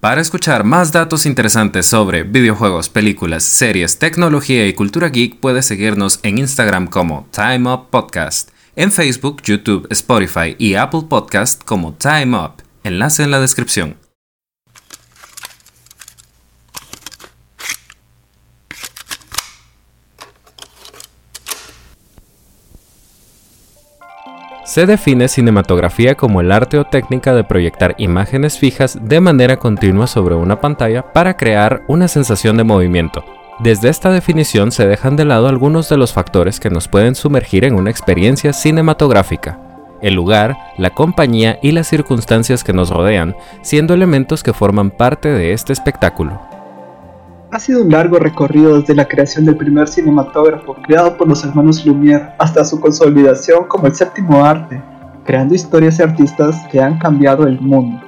Para escuchar más datos interesantes sobre videojuegos, películas, series, tecnología y cultura geek, puedes seguirnos en Instagram como Time Up Podcast, en Facebook, YouTube, Spotify y Apple Podcast como Time Up. Enlace en la descripción. Se define cinematografía como el arte o técnica de proyectar imágenes fijas de manera continua sobre una pantalla para crear una sensación de movimiento. Desde esta definición se dejan de lado algunos de los factores que nos pueden sumergir en una experiencia cinematográfica. El lugar, la compañía y las circunstancias que nos rodean, siendo elementos que forman parte de este espectáculo. Ha sido un largo recorrido desde la creación del primer cinematógrafo creado por los hermanos Lumière hasta su consolidación como el séptimo arte, creando historias y artistas que han cambiado el mundo.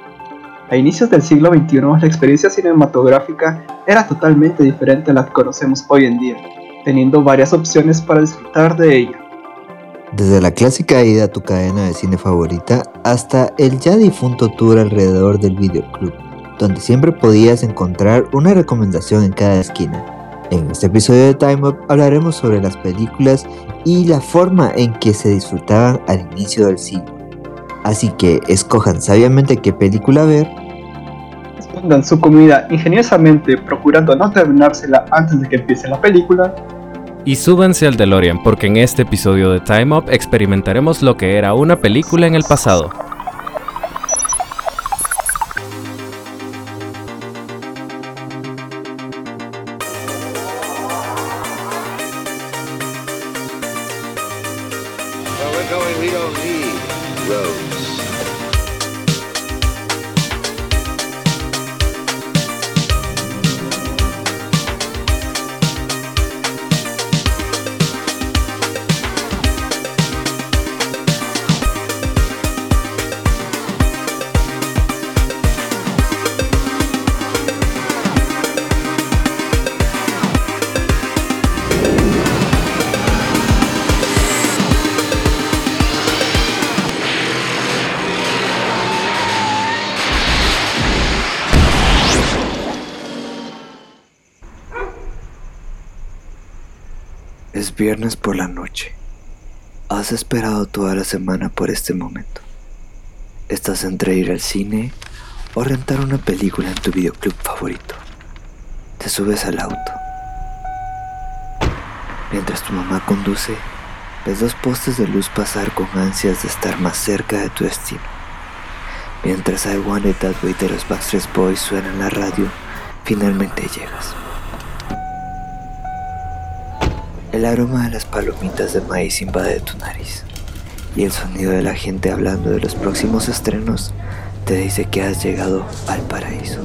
A inicios del siglo XXI, la experiencia cinematográfica era totalmente diferente a la que conocemos hoy en día, teniendo varias opciones para disfrutar de ella. Desde la clásica ida a tu cadena de cine favorita hasta el ya difunto tour alrededor del videoclub donde siempre podías encontrar una recomendación en cada esquina. En este episodio de Time Up hablaremos sobre las películas y la forma en que se disfrutaban al inicio del siglo. Así que escojan sabiamente qué película ver. Escondan su comida ingeniosamente procurando no terminársela antes de que empiece la película. Y súbanse al DeLorean porque en este episodio de Time Up experimentaremos lo que era una película en el pasado. Viernes por la noche. Has esperado toda la semana por este momento. Estás entre ir al cine o rentar una película en tu videoclub favorito. Te subes al auto. Mientras tu mamá conduce, ves dos postes de luz pasar con ansias de estar más cerca de tu destino. Mientras I Want It That de los Backstreet Boys suena en la radio, finalmente llegas. El aroma de las palomitas de maíz invade tu nariz y el sonido de la gente hablando de los próximos estrenos te dice que has llegado al paraíso.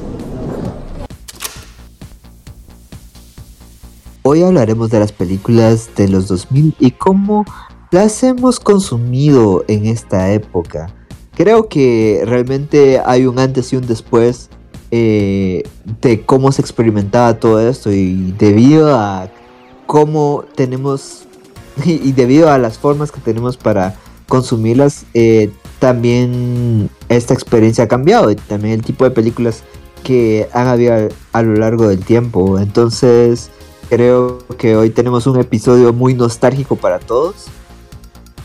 Hoy hablaremos de las películas de los 2000 y cómo las hemos consumido en esta época. Creo que realmente hay un antes y un después eh, de cómo se experimentaba todo esto y debido a cómo tenemos, y, debido a las formas que tenemos para consumirlas, eh, también esta experiencia ha cambiado y también el tipo de películas que han habido a, lo largo del tiempo. Entonces, creo que hoy tenemos un episodio muy nostálgico para todos.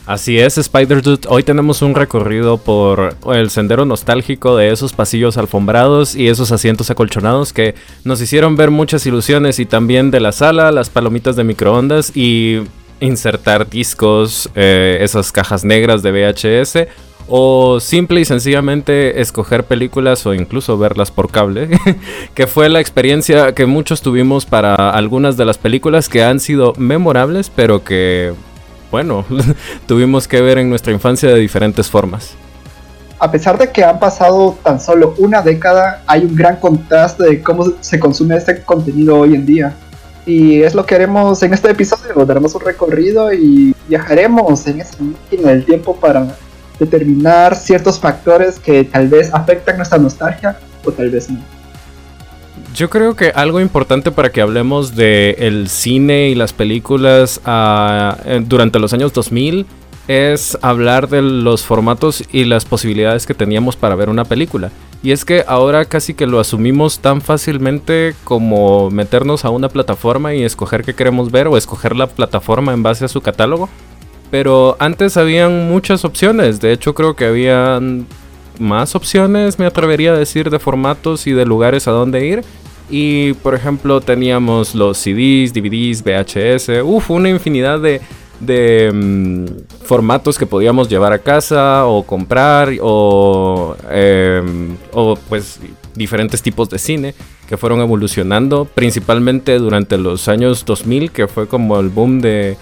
Así es, Spider Dude. Hoy tenemos un recorrido por el sendero nostálgico de esos pasillos alfombrados y esos asientos acolchonados que nos hicieron ver muchas ilusiones y también de la sala, las palomitas de microondas y insertar discos, eh, esas cajas negras de VHS o simple y sencillamente escoger películas o incluso verlas por cable, que fue la experiencia que muchos tuvimos para algunas de las películas que han sido memorables, pero que bueno, tuvimos que ver en nuestra infancia de diferentes formas. A pesar de que han pasado tan solo una década, hay un gran contraste de cómo se consume este contenido hoy en día. Y es lo que haremos en este episodio, daremos un recorrido y viajaremos en esa máquina del tiempo para determinar ciertos factores que tal vez afectan nuestra nostalgia o tal vez no. Yo creo que algo importante para que hablemos de el cine y las películas ah, durante los años 2000 es hablar de los formatos y las posibilidades que teníamos para ver una película. Y es que ahora casi que lo asumimos tan fácilmente como meternos a una plataforma y escoger qué queremos ver o escoger la plataforma en base a su catálogo. Pero antes habían muchas opciones, de hecho creo que habían más opciones, me atrevería a decir, de formatos y de lugares a donde ir. Y por ejemplo teníamos los CDs, DVDs, VHS, uff, una infinidad de, mm, formatos que podíamos llevar a casa o comprar o, em, o pues diferentes tipos de cine que fueron evolucionando principalmente durante los años 2000 que fue como el boom de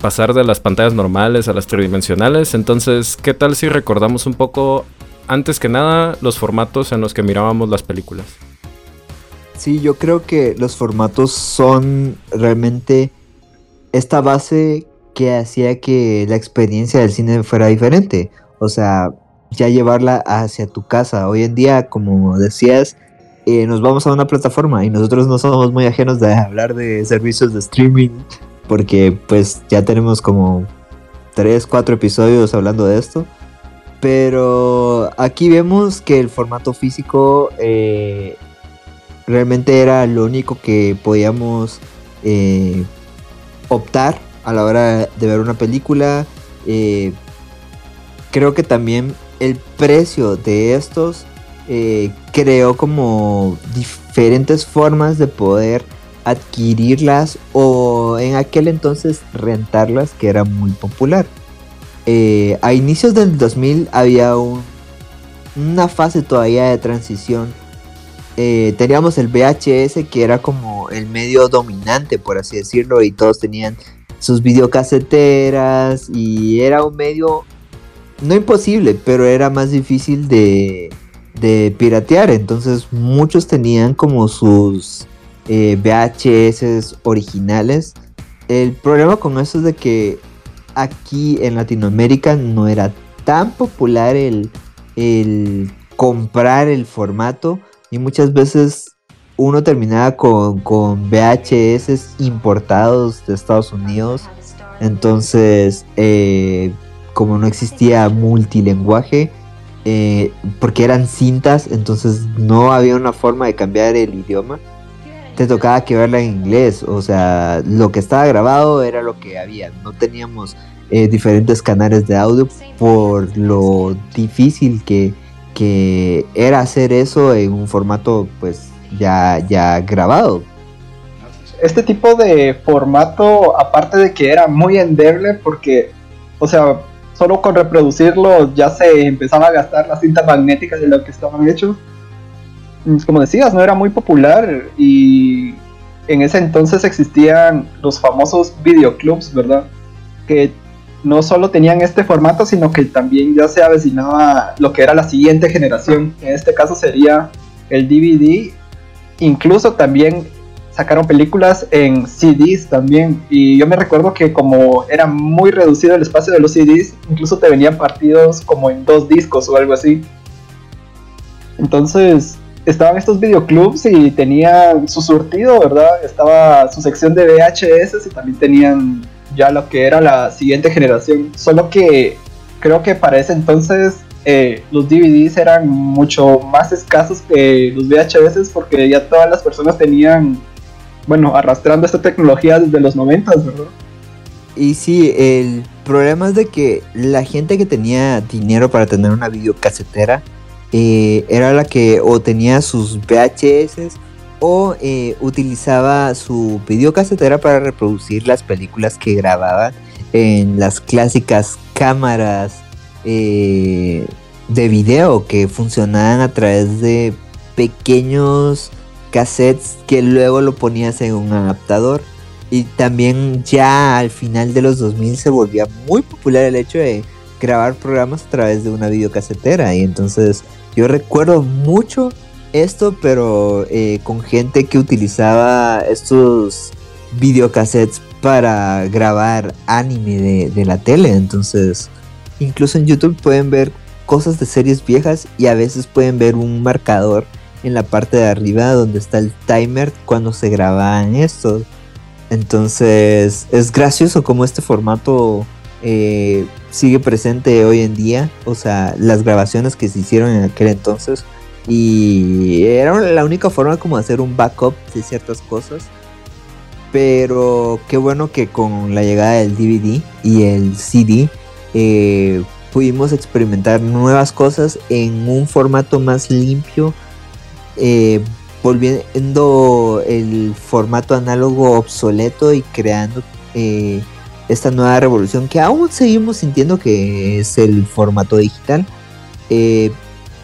pasar de las pantallas normales a las tridimensionales. Entonces qué tal si recordamos un poco antes que nada los formatos en los que mirábamos las películas Sí, yo creo que los formatos son realmente esta base que hacía que la experiencia del cine fuera diferente. O sea, ya llevarla hacia tu casa. Hoy en día, como decías, eh, nos vamos a una plataforma y nosotros no somos muy ajenos de hablar de servicios de streaming porque pues ya tenemos como 3, 4 episodios hablando de esto. Pero aquí vemos que el formato físico eh, realmente era lo único que podíamos eh, optar a la hora de ver una película. Eh, creo que también el precio de estos eh, creó como diferentes formas de poder adquirirlas o en aquel entonces rentarlas que era muy popular. A inicios del 2000 había una fase todavía de transición eh, teníamos el VHS que era como el medio dominante, por así decirlo, y todos tenían sus videocaseteras y era un medio no imposible, pero era más difícil de, piratear. Entonces muchos tenían como sus eh, VHS originales. El problema con eso es de que aquí en Latinoamérica no era tan popular el comprar el formato y muchas veces uno terminaba con, con VHS importados de Estados Unidos. Entonces, eh, como no existía multilenguaje, eh, porque eran cintas, entonces no había una forma de cambiar el idioma. Te tocaba que verla en inglés, o sea, lo que estaba grabado era lo que había. No teníamos eh, diferentes canales de audio por lo difícil que, que era hacer eso en un formato pues ya, ya grabado. Este tipo de formato, aparte de que era muy endeble porque, o sea, solo con reproducirlo ya se empezaba a gastar las cintas magnéticas de lo que estaban hechos. Pues, como decías, no era muy popular y en ese entonces existían los famosos videoclubs, ¿verdad? Que no solo tenían este formato, sino que también ya se avecinaba lo que era la siguiente generación. En este caso sería el DVD. Incluso también sacaron películas en CDs también. Y yo me recuerdo que como era muy reducido el espacio de los CDs, incluso te venían partidos como en dos discos o algo así. Entonces estaban estos videoclubs y tenían su surtido, ¿verdad? Estaba su sección de VHS y también tenían ya lo que era la siguiente generación. Solo que creo que para ese entonces eh, los DVDs eran mucho más escasos que los VHS porque ya todas las personas tenían, bueno, arrastrando esta tecnología desde los 90, ¿verdad? Y sí, el problema es de que la gente que tenía dinero para tener una videocasetera eh, era la que o tenía sus VHS o eh, utilizaba su videocasetera para reproducir las películas que grababan en las clásicas cámaras eh, de video que funcionaban a través de pequeños cassettes que luego lo ponías en un adaptador. Y también ya al final de los 2000 se volvía muy popular el hecho de grabar programas a través de una videocasetera. Y entonces yo recuerdo mucho esto, pero eh, con gente que utilizaba estos videocassettes para grabar anime de, la tele. Entonces, incluso en YouTube pueden ver cosas de series viejas y a veces pueden ver un marcador en la parte de arriba donde está el timer cuando se grababan estos. Entonces es gracioso como este formato eh, sigue presente hoy en día, o sea, las grabaciones que se hicieron en aquel entonces y era la única forma como hacer un backup de ciertas cosas. Pero qué bueno que con la llegada del DVD y el CD eh, pudimos experimentar nuevas cosas en un formato más limpio, eh, volviendo el formato análogo obsoleto y creando eh, esta nueva revolución que aún seguimos sintiendo que es el formato digital.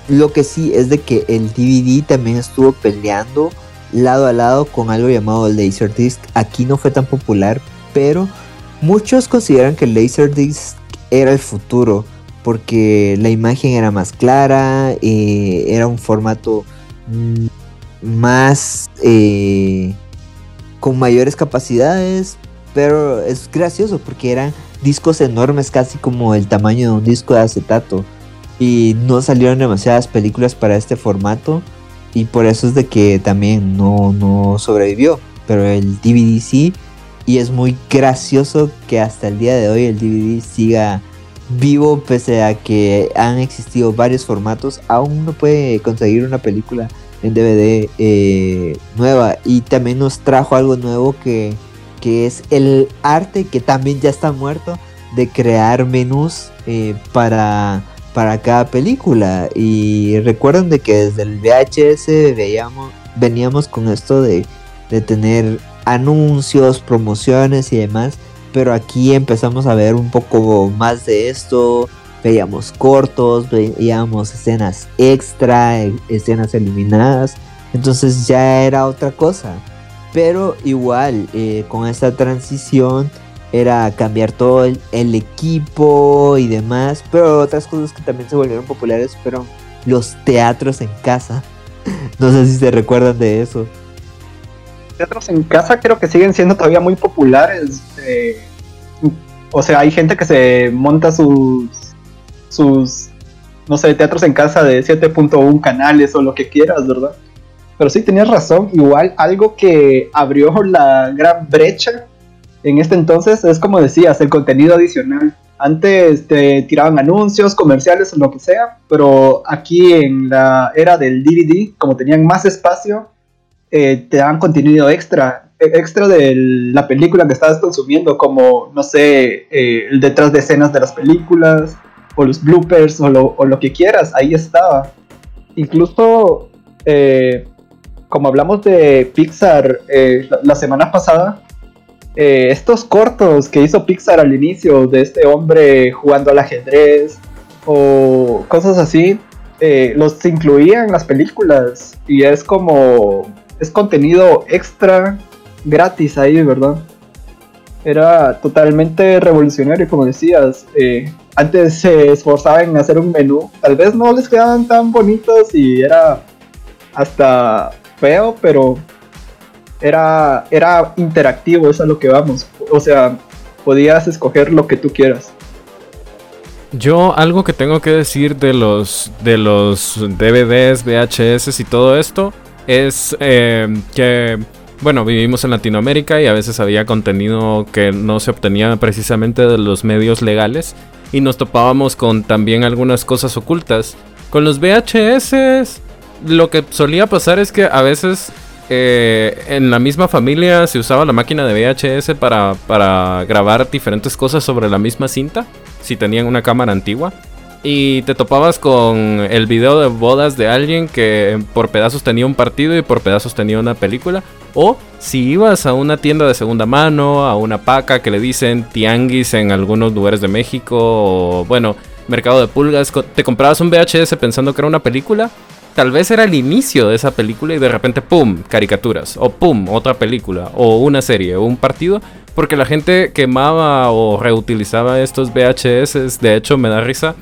Lo que sí es de que el DVD también estuvo peleando lado a lado con algo llamado Laserdisc. Aquí no fue tan popular, pero muchos consideran que el Laserdisc era el futuro porque la imagen era más clara, eh, era un formato mm, más eh, con mayores capacidades, pero es gracioso porque eran discos enormes, casi como el tamaño de un disco de acetato y no salieron demasiadas películas para este formato y por eso es de que también no, no sobrevivió. Pero el DVD sí y es muy gracioso que hasta el día de hoy el DVD siga vivo pese a que han existido varios formatos. Aún uno puede conseguir una película en DVD eh, nueva y también nos trajo algo nuevo que, que es el arte que también ya está muerto de crear menús eh, para para cada película. Y recuerden de que desde el VHS veíamos, veníamos con esto de, de tener anuncios, promociones y demás. Pero aquí empezamos a ver un poco más de esto. Veíamos cortos, veíamos escenas extra, escenas eliminadas. Entonces ya era otra cosa. Pero igual, eh, con esta transición era cambiar todo el, equipo y demás, pero otras cosas que también se volvieron populares fueron los teatros en casa. No sé si se recuerdan de eso. Teatros en casa creo que siguen siendo todavía muy populares. Eh, o sea, hay gente que se monta sus, sus, no sé, teatros en casa de 7.1 canales o lo que quieras, ¿verdad? Pero sí, tenías razón. Igual algo que abrió la gran brecha en este entonces es como decías, el contenido adicional. Antes te tiraban anuncios, comerciales o lo que sea, pero aquí en la era del DVD, como tenían más espacio, eh, te daban contenido extra, e, extra de la película que estabas consumiendo, como, no sé, eh, el detrás de escenas de las películas, o los bloopers, o lo, que quieras, ahí estaba. Incluso, eh, como hablamos de Pixar la semana pasada, eh, estos cortos que hizo Pixar al inicio de este hombre jugando al ajedrez o cosas así, eh, los incluían en las películas y es como es contenido extra gratis ahí, ¿verdad? Era totalmente revolucionario, como decías. Eh, antes se esforzaban en hacer un menú, tal vez no les quedaban tan bonitos y era hasta feo, pero era, era interactivo, es a lo que vamos. O sea, podías escoger lo que tú quieras. Yo algo que tengo que decir de los de los DVDs, VHS y todo esto es eh, que bueno vivimos en Latinoamérica y a veces había contenido que no se obtenía precisamente de los medios legales y nos topábamos con también algunas cosas ocultas. Con los VHS lo que solía pasar es que a veces eh, en la misma familia se usaba la máquina de VHS para, para grabar diferentes cosas sobre la misma cinta, si tenían una cámara antigua. Y te topabas con el video de bodas de alguien que por pedazos tenía un partido y por pedazos tenía una película. O si ibas a una tienda de segunda mano, a una paca que le dicen tianguis en algunos lugares de México, o bueno, mercado de pulgas, te comprabas un VHS pensando que era una película tal vez era el inicio de esa película y de repente, ¡pum!, caricaturas, o ¡pum!, otra película, o una serie, o un partido, porque la gente quemaba o reutilizaba estos VHS, de hecho me da risa,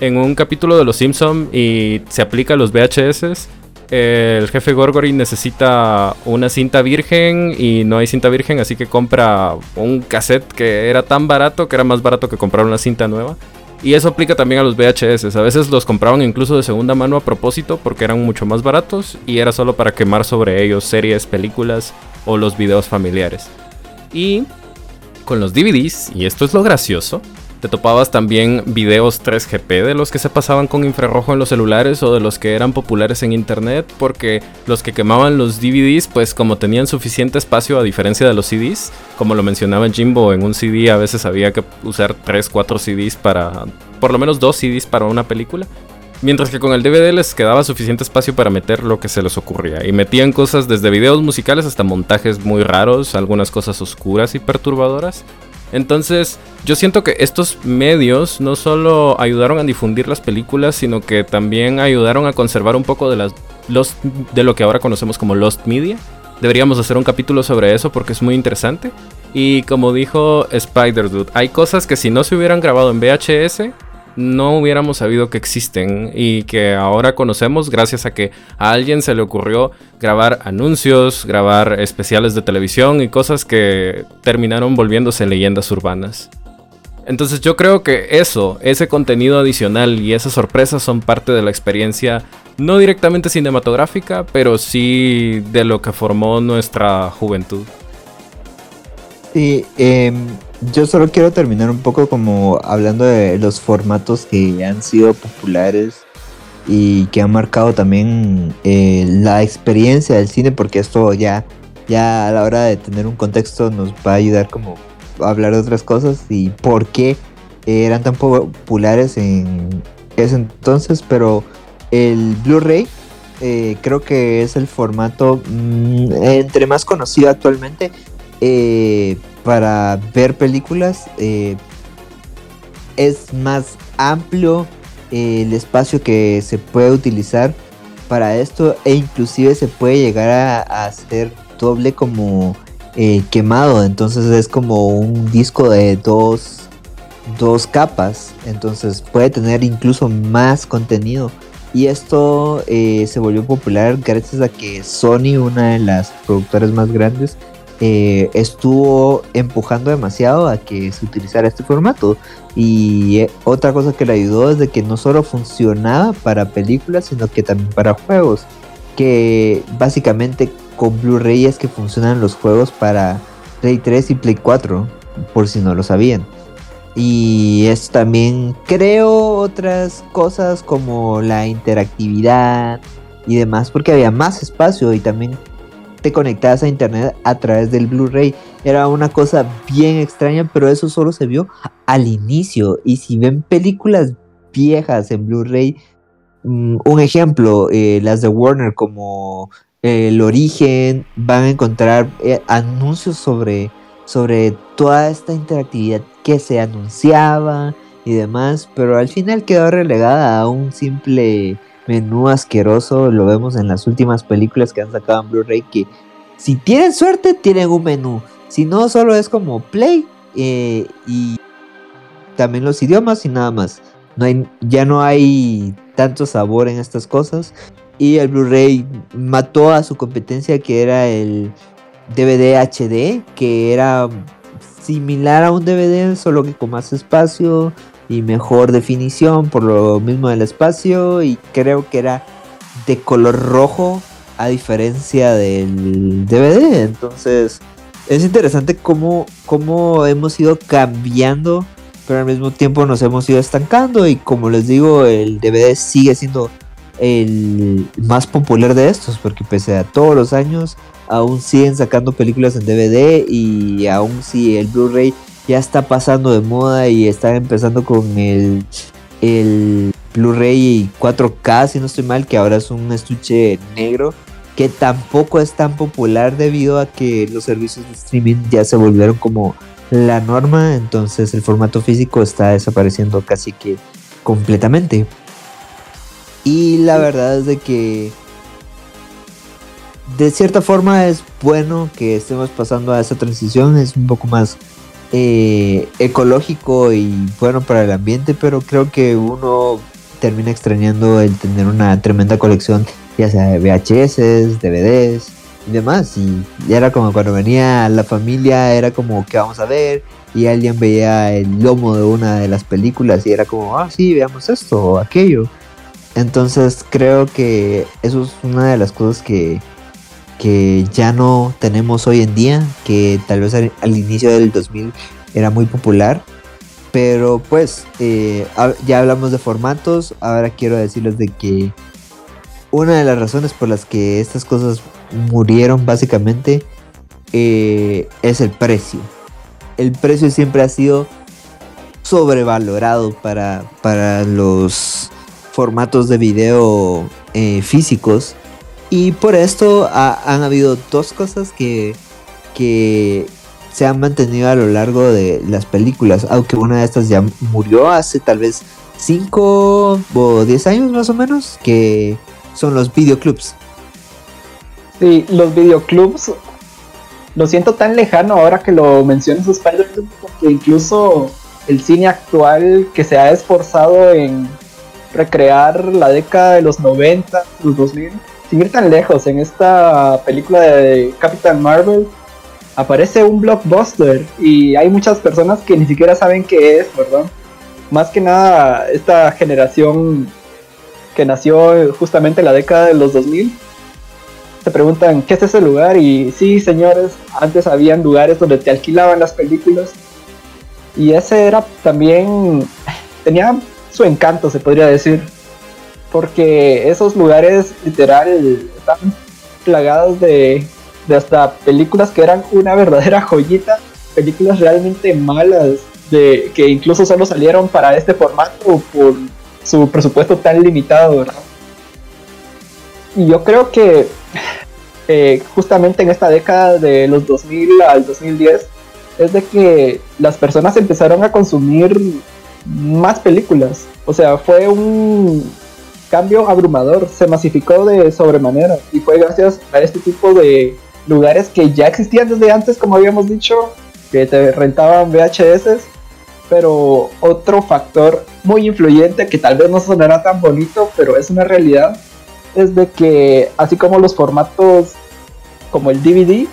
en un capítulo de Los Simpson y se aplica a los VHS, el jefe Gorgory necesita una cinta virgen y no hay cinta virgen, así que compra un cassette que era tan barato que era más barato que comprar una cinta nueva. Y eso aplica también a los VHS. A veces los compraban incluso de segunda mano a propósito porque eran mucho más baratos y era solo para quemar sobre ellos series, películas o los videos familiares. Y con los DVDs, y esto es lo gracioso, te topabas también videos 3GP de los que se pasaban con infrarrojo en los celulares o de los que eran populares en internet, porque los que quemaban los DVDs, pues como tenían suficiente espacio a diferencia de los CDs, como lo mencionaba Jimbo, en un CD a veces había que usar 3, 4 CDs para, por lo menos 2 CDs para una película. Mientras que con el DVD les quedaba suficiente espacio para meter lo que se les ocurría. Y metían cosas desde videos musicales hasta montajes muy raros, algunas cosas oscuras y perturbadoras. Entonces, yo siento que estos medios no solo ayudaron a difundir las películas, sino que también ayudaron a conservar un poco de, las, de lo que ahora conocemos como Lost Media. Deberíamos hacer un capítulo sobre eso porque es muy interesante. Y como dijo Spider Dude, hay cosas que si no se hubieran grabado en VHS, no hubiéramos sabido que existen y que ahora conocemos gracias a que a alguien se le ocurrió grabar anuncios, grabar especiales de televisión y cosas que terminaron volviéndose leyendas urbanas. Entonces yo creo que eso, ese contenido adicional y esas sorpresas son parte de la experiencia no directamente cinematográfica, pero sí de lo que formó nuestra juventud. Sí, eh, yo solo quiero terminar un poco como hablando de los formatos que han sido populares y que han marcado también eh, la experiencia del cine, porque esto ya, ya a la hora de tener un contexto nos va a ayudar como a hablar de otras cosas y por qué eran tan populares en ese entonces, pero el Blu-ray eh, creo que es el formato mm, entre más conocido actualmente. Eh, para ver películas eh, es más amplio eh, el espacio que se puede utilizar para esto e inclusive se puede llegar a, hacer doble como eh, quemado. Entonces es como un disco de dos, dos capas. Entonces puede tener incluso más contenido. Y esto se volvió popular gracias a que Sony, una de las productoras más grandes, eh, estuvo empujando demasiado a que se utilizara este formato. Y eh, otra cosa que le ayudó es de que no solo funcionaba para películas, sino que también para juegos. Que básicamente con Blu-ray es que funcionan los juegos para Play 3 y Play 4, por si no lo sabían. Y es también creo otras cosas como la interactividad y demás, porque había más espacio y también conectadas a internet a través del Blu-ray. Era una cosa bien extraña, pero eso solo se vio al inicio. Y si ven películas viejas en Blu-ray, mm, un ejemplo, eh, las de Warner como eh, El Origen, van a encontrar eh, anuncios sobre, sobre toda esta interactividad que se anunciaba y demás, pero al final quedó relegada a un simple menú asqueroso. Lo vemos en las últimas películas que han sacado en Blu-ray. Que si tienen suerte, tienen un menú. Si no, solo es como play eh, y también los idiomas y nada más. No hay, ya no hay tanto sabor en estas cosas. Y el Blu-ray mató a su competencia que era el DVD HD, que era similar a un DVD, solo que con más espacio y mejor definición por lo mismo del espacio y creo que era de color rojo a diferencia del DVD. Entonces es interesante cómo, cómo hemos ido cambiando, pero al mismo tiempo nos hemos ido estancando y como les digo, el DVD sigue siendo el más popular de estos porque pese a todos los años aún siguen sacando películas en DVD y aún si el Blu-ray ya está pasando de moda y están empezando con el, el Blu-ray 4K, si no estoy mal, que ahora es un estuche negro, que tampoco es tan popular debido a que los servicios de streaming ya se volvieron como la norma, entonces el formato físico está desapareciendo casi que completamente. Y la verdad es de que de cierta forma es bueno que estemos pasando a esa transición, es un poco más eh, ecológico y bueno para el ambiente, pero creo que uno termina extrañando el tener una tremenda colección, ya sea de VHS, DVDs y demás. Y era como cuando venía la familia, era como que vamos a ver, y alguien veía el lomo de una de las películas y era como, ah, sí, veamos esto o aquello. Entonces creo que eso es una de las cosas que, que ya no tenemos hoy en día, que tal vez al, inicio del 2000 era muy popular. pero pues, eh, ya hablamos de formatos, ahora quiero decirles de que una de las razones por las que estas cosas murieron básicamente eh, es el precio. El precio siempre ha sido sobrevalorado para, para los formatos de video eh, físicos. Y por esto han habido dos cosas que, que se han mantenido a lo largo de las películas. Aunque una de estas ya murió hace tal vez 5 o 10 años más o menos. Que son los videoclubs. Sí, los videoclubs lo siento tan lejano ahora que lo mencionas spider porque incluso el cine actual que se ha esforzado en recrear la década de los 90, los 2000, sin ir tan lejos, en esta película de Captain Marvel aparece un blockbuster y hay muchas personas que ni siquiera saben qué es, ¿verdad? Más que nada esta generación que nació justamente en la década de los 2000 te preguntan qué es ese lugar y sí, señores, antes habían lugares donde te alquilaban las películas. Y ese era también tenía su encanto, se podría decir, porque esos lugares literal estaban plagados de, de hasta películas que eran una verdadera joyita, películas realmente malas de que incluso solo salieron para este formato por su presupuesto tan limitado, ¿verdad? Y yo creo que eh, justamente en esta década de los 2000 al 2010 es de que las personas empezaron a consumir más películas. O sea, fue un cambio abrumador, se masificó de sobremanera y fue gracias a este tipo de lugares que ya existían desde antes, como habíamos dicho, que te rentaban VHS, pero otro factor muy influyente que tal vez no sonará tan bonito, pero es una realidad, es de que así como los formatos como el DVD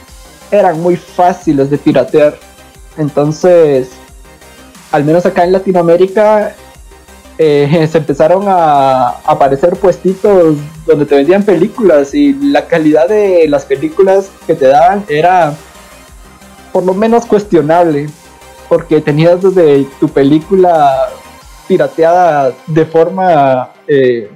eran muy fáciles de piratear. Entonces, al menos acá en Latinoamérica, eh, se empezaron a aparecer puestitos donde te vendían películas y la calidad de las películas que te daban era por lo menos cuestionable, porque tenías desde tu película pirateada de forma eh,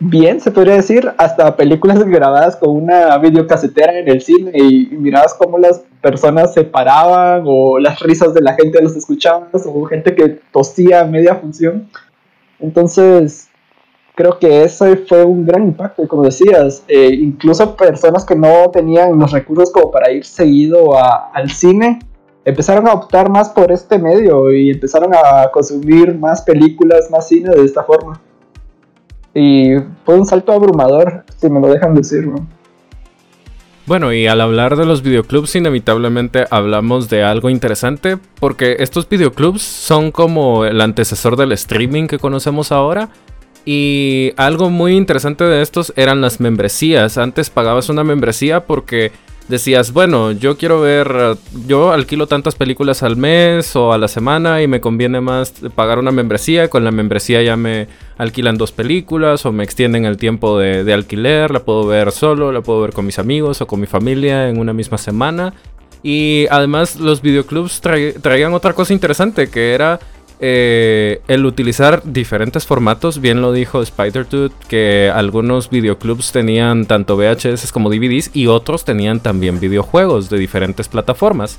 bien, se podría decir, hasta películas grabadas con una videocasetera en el cine y, mirabas cómo las personas se paraban o las risas de la gente los escuchaban o gente que tosía a media función. Entonces, creo que ese fue un gran impacto, como decías, eh, incluso personas que no tenían los recursos como para ir seguido al cine, empezaron a optar más por este medio y empezaron a consumir más películas, más cine de esta forma. Y fue un salto abrumador, si me lo dejan decir. Bueno, y al hablar de los videoclubs, inevitablemente hablamos de algo interesante, porque estos videoclubs son como el antecesor del streaming que conocemos ahora. Y algo muy interesante de estos eran las membresías. Antes pagabas una membresía porque decías, bueno, yo quiero ver, yo alquilo tantas películas al mes o a la semana y me conviene más pagar una membresía. Con la membresía ya me alquilan dos películas o me extienden el tiempo de, alquiler. La puedo ver solo, la puedo ver con mis amigos o con mi familia en una misma semana. Y además los videoclubs traían otra cosa interesante que era eh, el utilizar diferentes formatos, bien lo dijo Spider-Tooth, que algunos videoclubs tenían tanto VHS como DVDs y otros tenían también videojuegos de diferentes plataformas.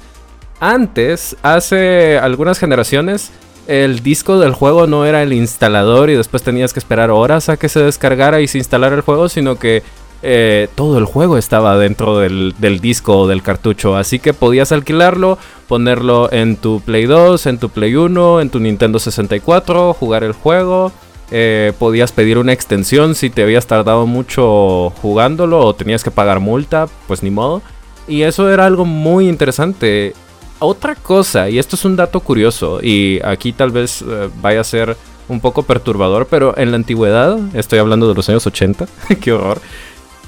Antes, hace algunas generaciones, el disco del juego no era el instalador y después tenías que esperar horas a que se descargara y se instalara el juego, sino que eh, todo el juego estaba dentro del, disco o del cartucho. Así que podías alquilarlo, ponerlo en tu Play 2, en tu Play 1, en tu Nintendo 64, jugar el juego. Eh, podías pedir una extensión si te habías tardado mucho jugándolo o tenías que pagar multa, pues ni modo. Y eso era algo muy interesante. Otra cosa, y esto es un dato curioso, y aquí tal vez eh, vaya a ser un poco perturbador, pero en la antigüedad, estoy hablando de los años 80, qué horror,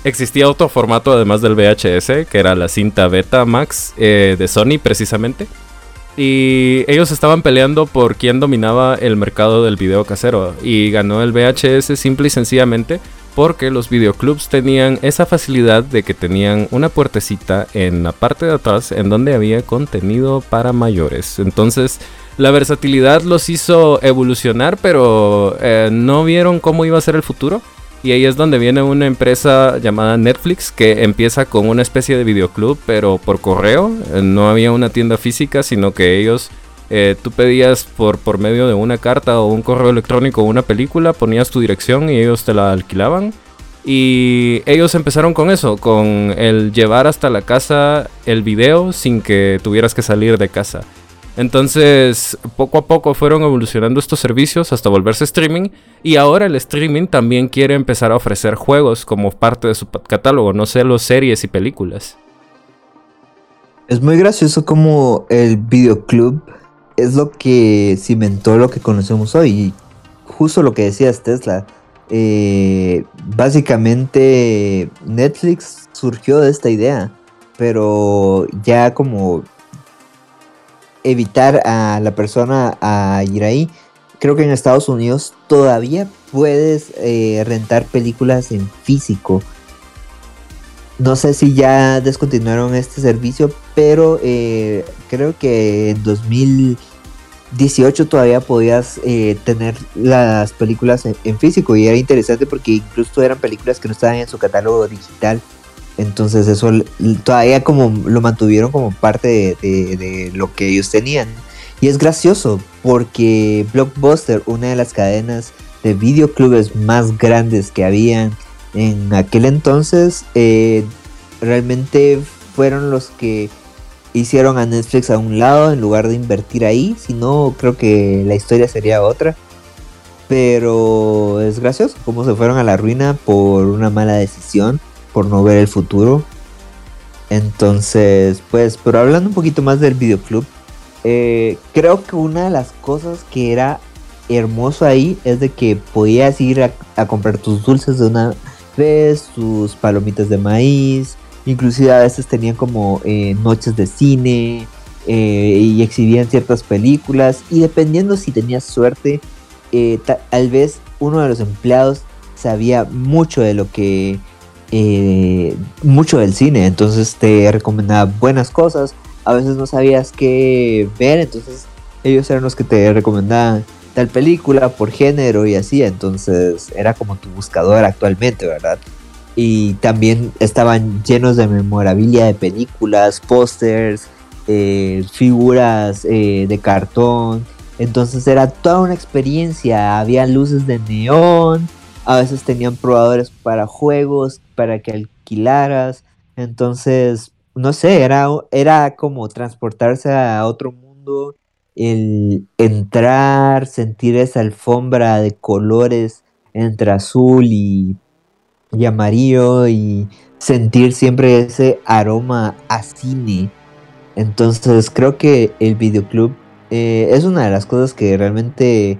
existía otro formato además del VHS, que era la cinta Beta Max eh, de Sony precisamente. Y ellos estaban peleando por quién dominaba el mercado del video casero. Y ganó el VHS simple y sencillamente porque los videoclubs tenían esa facilidad de que tenían una puertecita en la parte de atrás en donde había contenido para mayores. Entonces la versatilidad los hizo evolucionar, pero eh, no vieron cómo iba a ser el futuro. Y ahí es donde viene una empresa llamada Netflix que empieza con una especie de videoclub, pero por correo. Eh, no había una tienda física, sino que ellos, eh, tú pedías por, por medio de una carta o un correo electrónico una película, ponías tu dirección y ellos te la alquilaban. Y ellos empezaron con eso, con el llevar hasta la casa el video sin que tuvieras que salir de casa. Entonces, poco a poco fueron evolucionando estos servicios hasta volverse streaming y ahora el streaming también quiere empezar a ofrecer juegos como parte de su catálogo, no solo series y películas. Es muy gracioso como el videoclub es lo que cimentó lo que conocemos hoy. Justo lo que decías Tesla. Eh, básicamente Netflix surgió de esta idea. Pero ya como evitar a la persona a ir ahí. Creo que en Estados Unidos todavía puedes eh, rentar películas en físico. No sé si ya descontinuaron este servicio, pero eh, creo que en 2018 todavía podías eh, tener las películas en, físico y era interesante porque incluso eran películas que no estaban en su catálogo digital. Entonces eso todavía como lo mantuvieron como parte de, lo que ellos tenían. Y es gracioso porque Blockbuster, una de las cadenas de videoclubes más grandes que habían en aquel entonces, eh, realmente fueron los que hicieron a Netflix a un lado en lugar de invertir ahí. Si no, creo que la historia sería otra. Pero es gracioso cómo se fueron a la ruina por una mala decisión por no ver el futuro. Entonces, pues, pero hablando un poquito más del videoclub, eh, creo que una de las cosas que era hermoso ahí es de que podías ir a, comprar tus dulces de una vez, tus palomitas de maíz, inclusive a veces tenían como eh, noches de cine eh, y exhibían ciertas películas y dependiendo si tenías suerte, tal vez uno de los empleados sabía mucho de lo que eh, mucho del cine, entonces te recomendaba buenas cosas, a veces no sabías qué ver, entonces ellos eran los que te recomendaban tal película por género y así, entonces era como tu buscador actualmente, ¿verdad? Y también estaban llenos de memorabilia de películas, pósters, eh, figuras eh, de cartón, entonces era toda una experiencia, había luces de neón, a veces tenían probadores para juegos, para que alquilaras. Entonces, no sé, era, era como transportarse a otro mundo, el entrar, sentir esa alfombra de colores entre azul y, y amarillo y sentir siempre ese aroma a cine. Entonces creo que el videoclub eh, es una de las cosas que realmente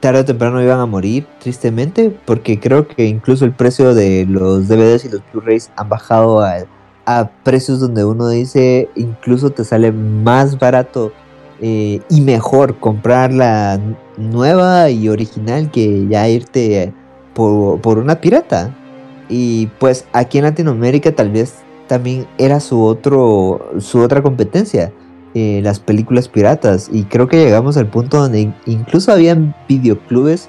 tarde o temprano iban a morir, tristemente, porque creo que incluso el precio de los DVDs y los Blu-rays han bajado a, precios donde uno dice incluso te sale más barato eh, y mejor comprar la nueva y original que ya irte por, por una pirata. Y pues aquí en Latinoamérica tal vez también era su otro su otra competencia eh, las películas piratas. Y creo que llegamos al punto donde incluso habían videoclubes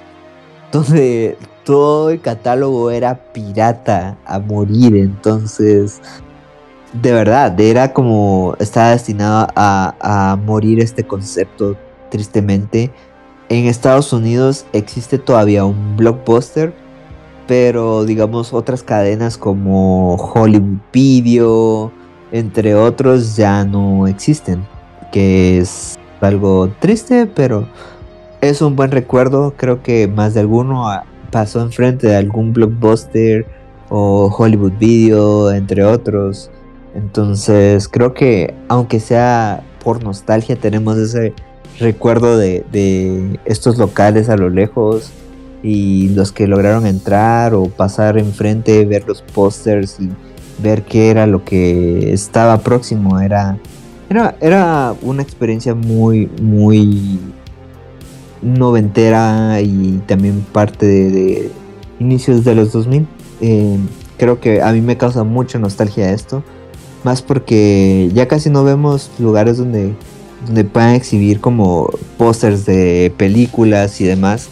donde todo el catálogo era pirata a morir. Entonces, de verdad, era como estaba destinado a, a morir este concepto, tristemente. En Estados Unidos existe todavía un blockbuster, pero digamos otras cadenas como Hollywood Video, entre otros, ya no existen que es algo triste, pero es un buen recuerdo. Creo que más de alguno pasó enfrente de algún blockbuster o Hollywood Video, entre otros. Entonces creo que aunque sea por nostalgia, tenemos ese recuerdo de, de estos locales a lo lejos y los que lograron entrar o pasar enfrente, ver los pósters y ver qué era lo que estaba próximo. Era era, una experiencia muy, muy noventera y también parte de, inicios de los 2000. Eh, creo que a mí me causa mucha nostalgia esto. Más porque ya casi no vemos lugares donde donde puedan exhibir como pósters de películas y demás,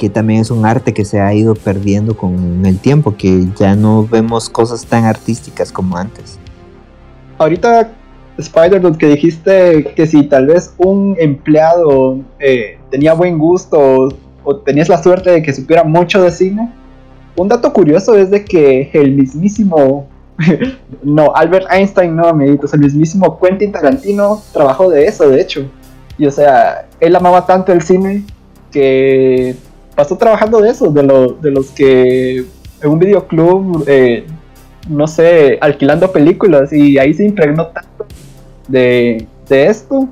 que también es un arte que se ha ido perdiendo con el tiempo, que ya no vemos cosas tan artísticas como antes. Ahorita, spider que dijiste que si tal vez un empleado eh, tenía buen gusto o tenías la suerte de que supiera mucho de cine, un dato curioso es de que el mismísimo no, Albert Einstein no, amiguitos. El mismísimo Quentin Tarantino trabajó de eso, de hecho. Y o sea, él amaba tanto el cine que pasó trabajando de eso, de, de los que en un videoclub, eh, no sé, alquilando películas. Y ahí se impregnó tanto de, de esto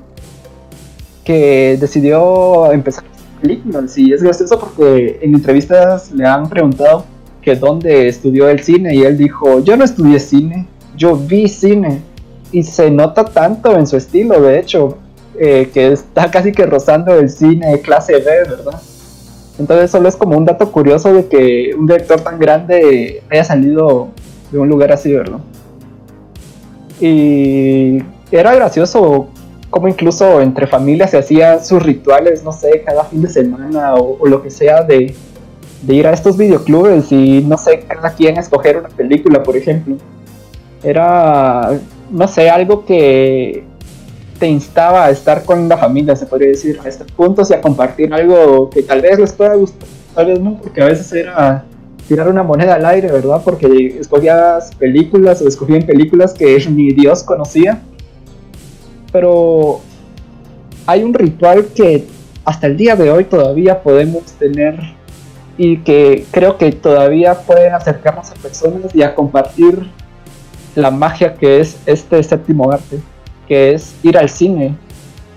que decidió empezar películas. Y es gracioso porque en entrevistas le han preguntado que dónde estudió el cine y él dijo, yo no estudié cine, yo vi cine y se nota tanto en su estilo, de hecho, eh, que está casi que rozando el cine clase B, ¿verdad? Entonces solo es como un dato curioso de que un director tan grande haya salido de un lugar así, ¿verdad? Y era gracioso como incluso entre familias se hacían sus rituales, no sé, cada fin de semana o lo que sea de, ir a estos videoclubes y no sé, cada quien escoger una película, por ejemplo. Era, no sé, algo que te instaba a estar con la familia, se podría decir, a estos puntos y a compartir algo que tal vez les pueda gustar, tal vez no, porque a veces era tirar una moneda al aire, ¿verdad? Porque escogías películas o escogían películas que ni Dios conocía. Pero hay un ritual que hasta el día de hoy todavía podemos tener y que creo que todavía pueden acercarnos a personas y a compartir la magia que es este séptimo arte, que es ir al cine.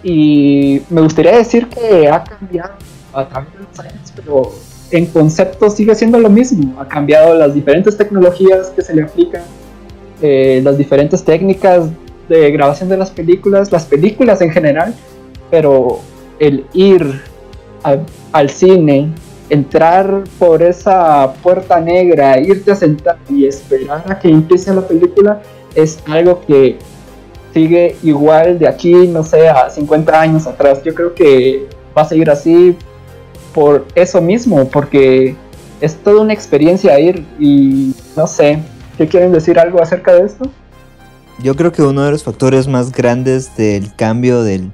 Y me gustaría decir que ha cambiado a través de los años, pero en concepto sigue siendo lo mismo. Ha cambiado las diferentes tecnologías que se le aplican, eh, las diferentes técnicas de grabación de las películas, las películas en general, pero el ir al cine entrar por esa puerta negra, irte a sentar y esperar a que empiece la película es algo que sigue igual de aquí, no sé, a 50 años atrás. Yo creo que va a seguir así por eso mismo, porque es toda una experiencia ir y no sé, ¿qué quieren decir algo acerca de esto? Yo creo que uno de los factores más grandes del cambio del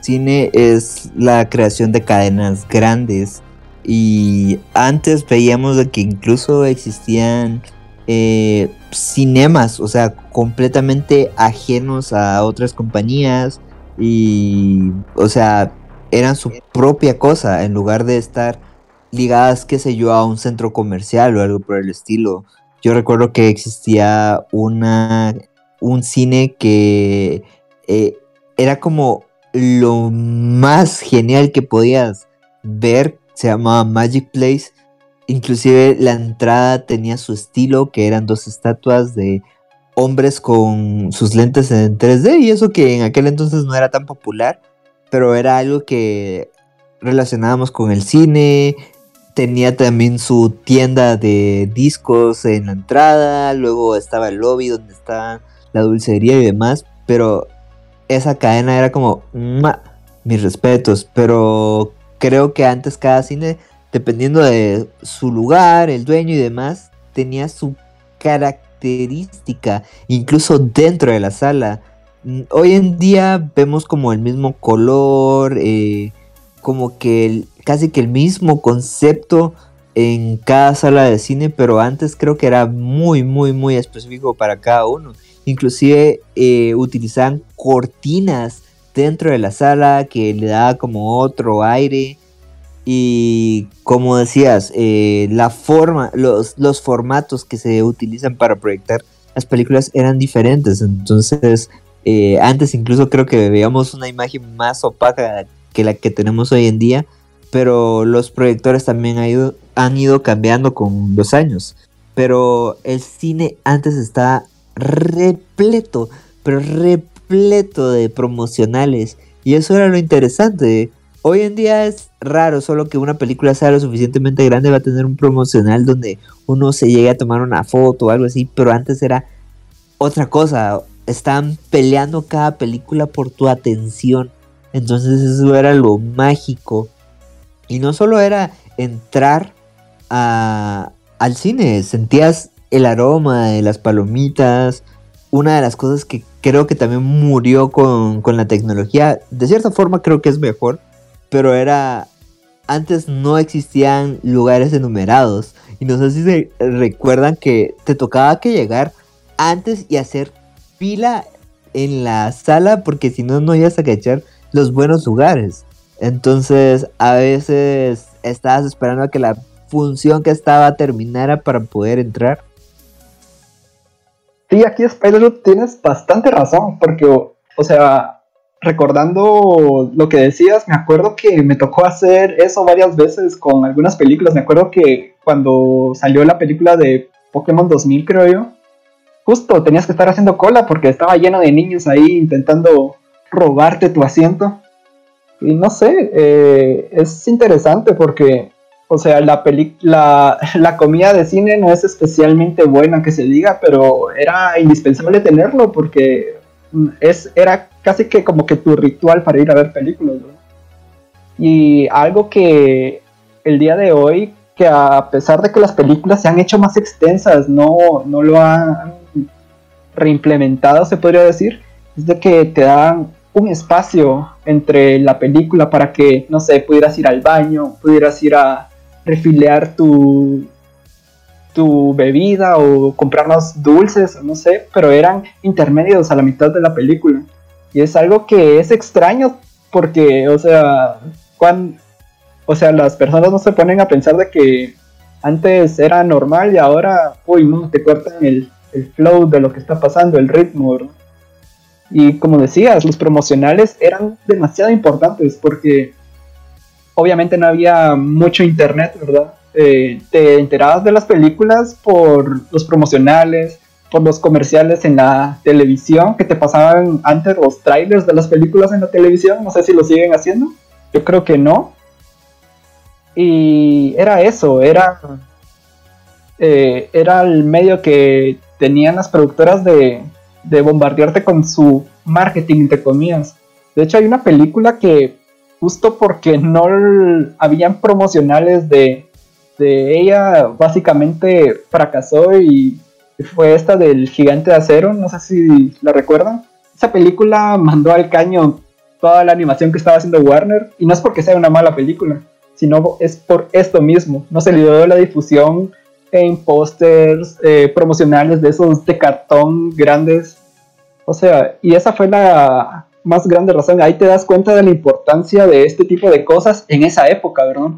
cine es la creación de cadenas grandes y antes veíamos que incluso existían eh, cinemas, o sea, completamente ajenos a otras compañías y, o sea, eran su propia cosa en lugar de estar ligadas, qué sé yo, a un centro comercial o algo por el estilo. Yo recuerdo que existía una, un cine que eh, era como lo más genial que podías ver se llamaba Magic Place. Inclusive la entrada tenía su estilo, que eran dos estatuas de hombres con sus lentes en 3D y eso que en aquel entonces no era tan popular, pero era algo que relacionábamos con el cine. Tenía también su tienda de discos en la entrada, luego estaba el lobby donde estaba la dulcería y demás, pero esa cadena era como, mis respetos, pero creo que antes cada cine, dependiendo de su lugar, el dueño y demás, tenía su característica, incluso dentro de la sala. Mm, hoy en día vemos como el mismo color, eh, como que casi que el mismo concepto en cada sala de cine, pero antes creo que era muy, muy, muy específico para cada uno. Inclusive eh, utilizaban cortinas dentro de la sala que le da como otro aire. Y como decías, eh, la forma, los, los formatos que se utilizan para proyectar las películas eran diferentes. Entonces, eh, antes incluso creo que veíamos una imagen más opaca que la que tenemos hoy en día. Pero los proyectores también han ido, han ido cambiando con los años. Pero el cine antes estaba repleto, pero repleto de promocionales. Y eso era lo interesante. Hoy en día es raro, solo que una película sea lo suficientemente grande va a tener un promocional donde uno se llegue a tomar una foto o algo así, pero antes era otra cosa. Están peleando cada película por tu atención. Entonces eso era lo mágico. Y no solo era entrar al cine, sentías el aroma de las palomitas. Una de las cosas que creo que también murió con la tecnología, de cierta forma creo que es mejor, pero era antes no existían lugares enumerados. Y no sé si se recuerdan que te tocaba que llegar antes y hacer fila en la sala porque si no no ibas a cachar los buenos lugares. Entonces a veces estabas esperando a que la función que estaba terminara para poder entrar. Sí, aquí spider tienes bastante razón, porque, o sea, recordando lo que decías, me acuerdo que me tocó hacer eso varias veces con algunas películas. Me acuerdo que cuando salió la película de Pokémon 2000, creo yo, justo tenías que estar haciendo cola porque estaba lleno de niños ahí intentando robarte tu asiento. Y no sé, eh, es interesante porque, o sea, la, la, la comida de cine no es especialmente buena que se diga, pero era indispensable tenerlo porque es, era casi que como que tu ritual para ir a ver películas. Y algo que el día de hoy, que a pesar de que las películas se han hecho más extensas, no, no lo han reimplementado, se podría decir, es de que te dan un espacio entre la película para que, no sé, pudieras ir al baño, pudieras ir a refilear tu, tu bebida o comprar más dulces, no sé, pero eran intermedios a la mitad de la película. Y es algo que es extraño porque, o sea, cuando, o sea, las personas no se ponen a pensar de que antes era normal y ahora, uy, no, te cortan el, el flow de lo que está pasando, el ritmo, Y como decías, los promocionales eran demasiado importantes porque obviamente no había mucho internet, ¿verdad? Eh, te enterabas de las películas por los promocionales, por los comerciales en la televisión que te pasaban antes los trailers de las películas en la televisión. No sé si lo siguen haciendo. Yo creo que no. Y era eso, era, eh, era el medio que tenían las productoras de, de bombardearte con su marketing, entre comillas. De hecho, hay una película que justo porque no habían promocionales de de ella básicamente fracasó y fue esta del gigante de acero, no sé si la recuerdan. Esa película mandó al caño toda la animación que estaba haciendo Warner y no es porque sea una mala película, sino es por esto mismo. No se le dio la difusión en pósters eh, promocionales de esos de cartón grandes. O sea, y esa fue la más grande razón. Ahí te das cuenta de la importancia de este tipo de cosas en esa época, ¿verdad?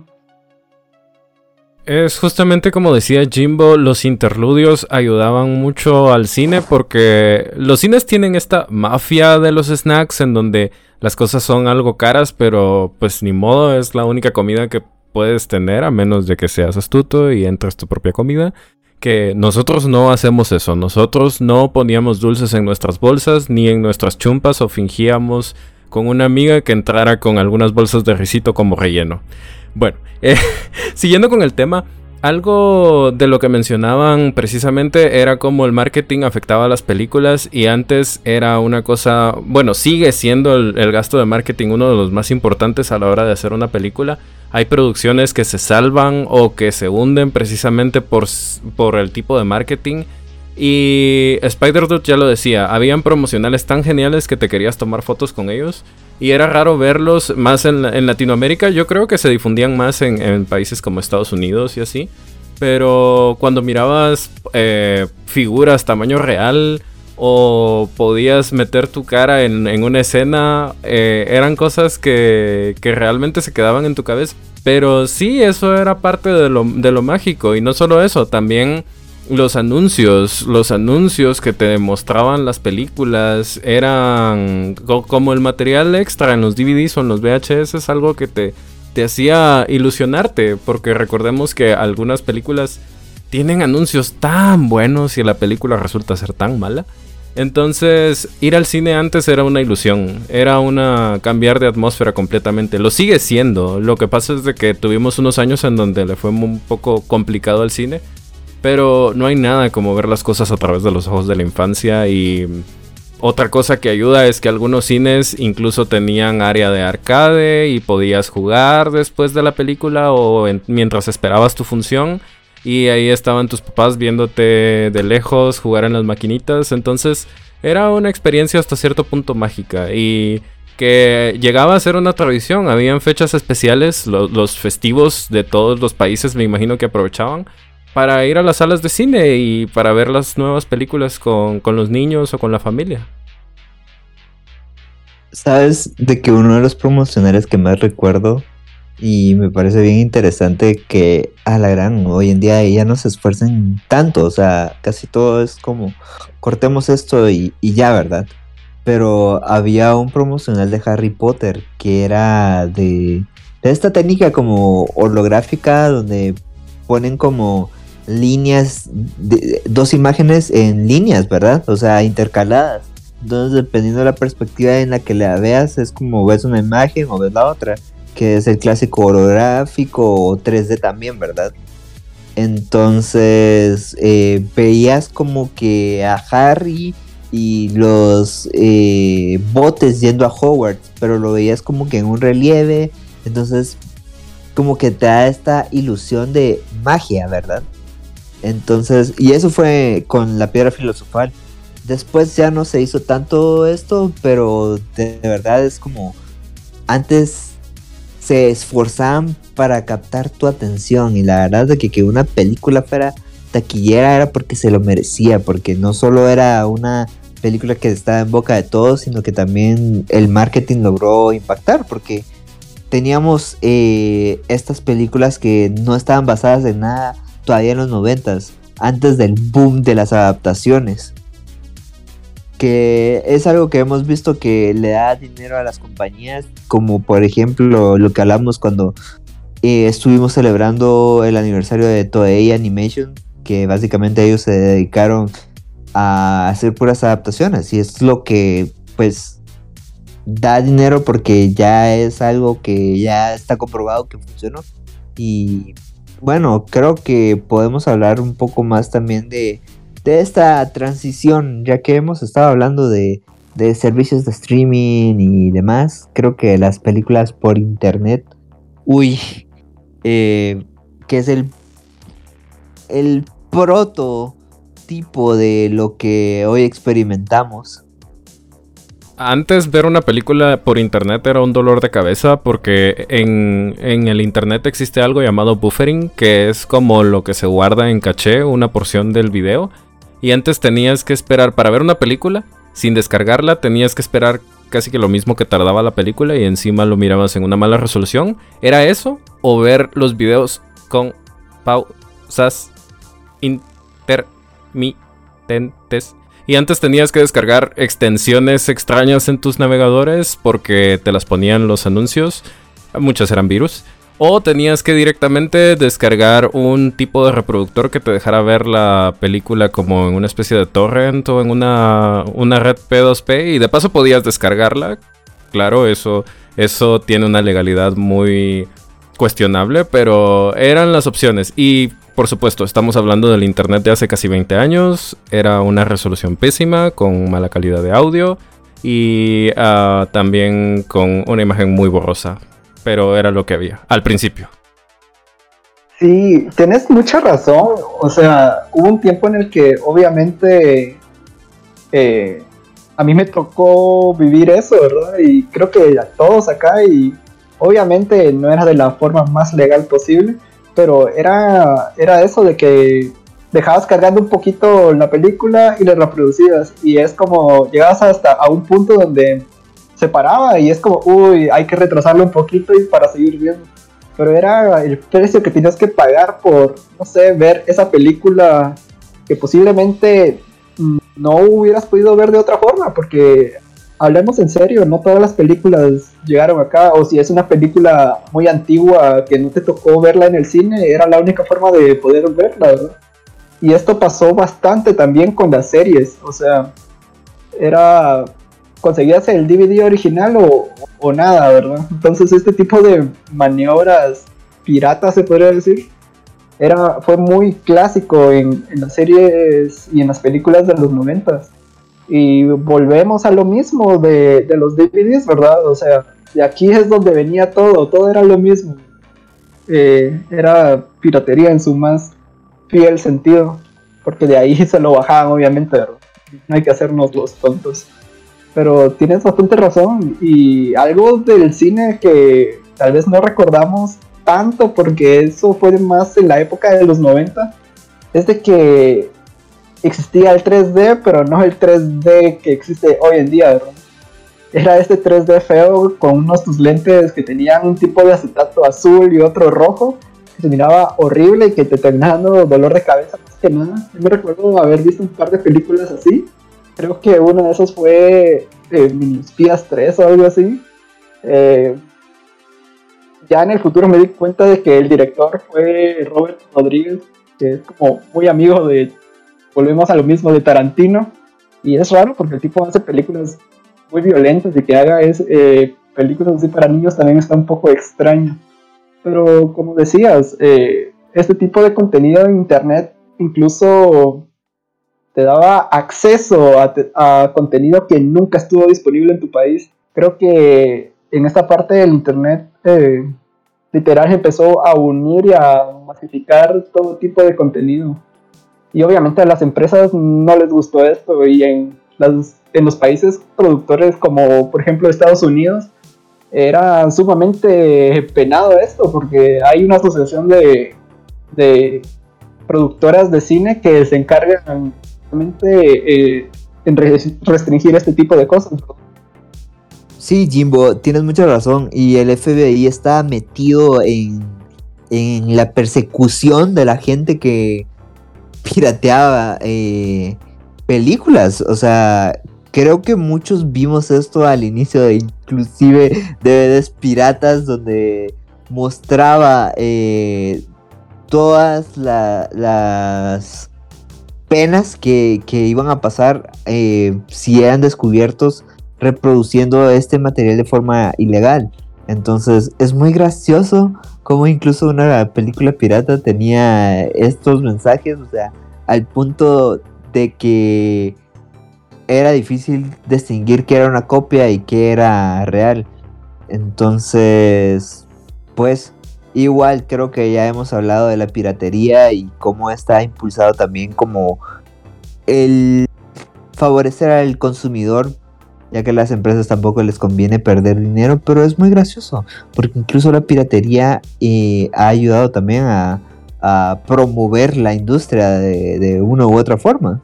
Es justamente como decía Jimbo, los interludios ayudaban mucho al cine porque los cines tienen esta mafia de los snacks en donde las cosas son algo caras, pero pues ni modo, es la única comida que puedes tener a menos de que seas astuto y entres tu propia comida. Que nosotros no hacemos eso, nosotros no poníamos dulces en nuestras bolsas ni en nuestras chumpas o fingíamos con una amiga que entrara con algunas bolsas de risito como relleno. Bueno, eh, siguiendo con el tema, algo de lo que mencionaban precisamente era cómo el marketing afectaba a las películas y antes era una cosa, bueno, sigue siendo el, gasto de marketing uno de los más importantes a la hora de hacer una película. Hay producciones que se salvan o que se hunden precisamente por, por el tipo de marketing. Y Spider-Dude ya lo decía, habían promocionales tan geniales que te querías tomar fotos con ellos. Y era raro verlos más en, Latinoamérica. Yo creo que se difundían más en, países como Estados Unidos y así. Pero cuando mirabas eh, figuras tamaño real o podías meter tu cara en, una escena, eh, eran cosas que, que, realmente se quedaban en tu cabeza. Pero sí, eso era parte de lo, de lo mágico. Y no solo eso, también los anuncios, los anuncios que te mostraban las películas eran como el material extra en los DVDs o en los VHS, es algo que te, te hacía ilusionarte, porque recordemos que algunas películas tienen anuncios tan buenos y la película resulta ser tan mala. Entonces, ir al cine antes era una ilusión, era una cambiar de atmósfera completamente. Lo sigue siendo. Lo que pasa es de que tuvimos unos años en donde le fue un poco complicado al cine pero no hay nada como ver las cosas a través de los ojos de la infancia y otra cosa que ayuda es que algunos cines incluso tenían área de arcade y podías jugar después de la película o mientras esperabas tu función. Y ahí estaban tus papás viéndote de lejos jugar en las maquinitas. Entonces era una experiencia hasta cierto punto mágica. Y que llegaba a ser una tradición. Habían fechas especiales, los festivos de todos los países me imagino que aprovechaban para ir a las salas de cine y para ver las nuevas películas con, los niños o con la familia. Sabes de que uno de los promocionales que más recuerdo y me parece bien interesante que a la gran hoy en día ya no se esfuercen tanto, o sea, casi todo es como cortemos esto y, ya, ¿verdad? Pero había un promocional de Harry Potter que era de, de esta técnica como holográfica donde ponen como líneas, de, dos imágenes en líneas, ¿verdad? O sea, intercaladas. Entonces, dependiendo de la perspectiva en la que la veas, es como ves una imagen o ves la otra, que es el clásico holográfico o 3D también, ¿verdad? Entonces, eh, veías como que a Harry y los eh, botes yendo a Hogwarts, pero lo veías como que en un relieve, entonces como que te da esta ilusión de magia, ¿verdad? Entonces, y eso fue con la piedra filosofal. Después ya no se hizo tanto esto, pero de verdad es como antes se esforzaban para captar tu atención y la verdad de que, que una película fuera taquillera era porque se lo merecía, porque no solo era una película que estaba en boca de todos, sino que también el marketing logró impactar, porque teníamos eh, estas películas que no estaban basadas en nada todavía en los noventas, antes del boom de las adaptaciones. Que es algo que hemos visto que le da dinero a las compañías, como por ejemplo lo que hablamos cuando eh, estuvimos celebrando el aniversario de Toei Animation, que básicamente ellos se dedicaron a hacer puras adaptaciones y es lo que pues da dinero porque ya es algo que ya está comprobado que funcionó y bueno, creo que podemos hablar un poco más también de, esta transición, ya que hemos estado hablando de, servicios de streaming y demás. Creo que las películas por internet, uy, eh, que es el, el prototipo de lo que hoy experimentamos. Antes ver una película por internet era un dolor de cabeza porque en, el internet existe algo llamado buffering, que es como lo que se guarda en caché, una porción del video. Y antes tenías que esperar para ver una película, sin descargarla, tenías que esperar casi que lo mismo que tardaba la película y encima lo mirabas en una mala resolución. ¿Era eso? ¿O ver los videos con pausas intermitentes? Y antes tenías que descargar extensiones extrañas en tus navegadores porque te las ponían los anuncios. Muchas eran virus. O tenías que directamente descargar un tipo de reproductor que te dejara ver la película como en una especie de torrent o en una, una red P2P. Y de paso podías descargarla. Claro, eso, eso tiene una legalidad muy cuestionable, pero eran las opciones. Y por supuesto, estamos hablando del Internet de hace casi 20 años. Era una resolución pésima, con mala calidad de audio y ah, también con una imagen muy borrosa. Pero era lo que había al principio. Sí, tienes mucha razón. O sea, hubo un tiempo en el que obviamente eh, a mí me tocó vivir eso, ¿verdad? Y creo que a todos acá y obviamente no era de la forma más legal posible pero era, era eso de que dejabas cargando un poquito la película y la reproducías y es como llegabas hasta a un punto donde se paraba y es como, uy, hay que retrasarlo un poquito y para seguir viendo. Pero era el precio que tenías que pagar por, no sé, ver esa película que posiblemente no hubieras podido ver de otra forma, porque hablemos en serio, no todas las películas llegaron acá, o si es una película muy antigua que no te tocó verla en el cine, era la única forma de poder verla, ¿verdad? Y esto pasó bastante también con las series, o sea, era conseguías el DVD original o, nada, ¿verdad? Entonces este tipo de maniobras piratas, se podría decir, era, fue muy clásico en, en las series y en las películas de los noventas. Y volvemos a lo mismo de, de los DVDs, ¿verdad? O sea, de aquí es donde venía todo, todo era lo mismo. Eh, era piratería en su más fiel sentido, porque de ahí se lo bajaban, obviamente, no hay que hacernos los tontos. Pero tienes bastante razón, y algo del cine que tal vez no recordamos tanto, porque eso fue más en la época de los 90, es de que existía el 3D, pero no el 3D que existe hoy en día, Era este 3D feo con unos tus lentes que tenían un tipo de acetato azul y otro rojo, que se miraba horrible y que te terminaba dolor de cabeza más que nada. Yo me recuerdo haber visto un par de películas así. Creo que uno de esos fue eh, Mini 3 o algo así. Eh, ya en el futuro me di cuenta de que el director fue Robert Rodríguez, que es como muy amigo de volvemos a lo mismo de Tarantino. Y es raro porque el tipo hace películas muy violentas y que haga es, eh, películas así para niños también está un poco extraño. Pero como decías, eh, este tipo de contenido en internet incluso te daba acceso a, contenido que nunca estuvo disponible en tu país. Creo que en esta parte del internet eh, literal empezó a unir y a masificar todo tipo de contenido. Y obviamente a las empresas no les gustó esto y en, los países productores como por ejemplo Estados Unidos era sumamente penado esto porque hay una asociación de, de productoras de cine que se encargan eh, en restringir este tipo de cosas. Sí, Jimbo, tienes mucha razón y el FBI está metido en, en la persecución de la gente que, pirateaba eh, películas. O sea, creo que muchos vimos esto al inicio de inclusive DVDs piratas donde mostraba eh, todas las penas que, iban a pasar eh, si eran descubiertos reproduciendo este material de forma ilegal. Entonces es muy gracioso como incluso una película pirata tenía estos mensajes, o sea, al punto de que era difícil distinguir qué era una copia y qué era real. Entonces, pues igual creo que ya hemos hablado de la piratería y cómo está impulsado también como el favorecer al consumidor ya que a las empresas tampoco les conviene perder dinero, pero es muy gracioso, porque incluso la piratería eh, ha ayudado también a, promover la industria de, una u otra forma.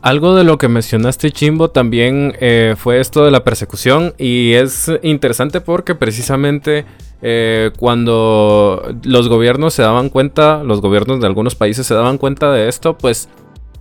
Algo de lo que mencionaste, Chimbo, también eh, fue esto de la persecución y es interesante porque precisamente eh, cuando los gobiernos se daban cuenta, los gobiernos de algunos países se daban cuenta de esto, pues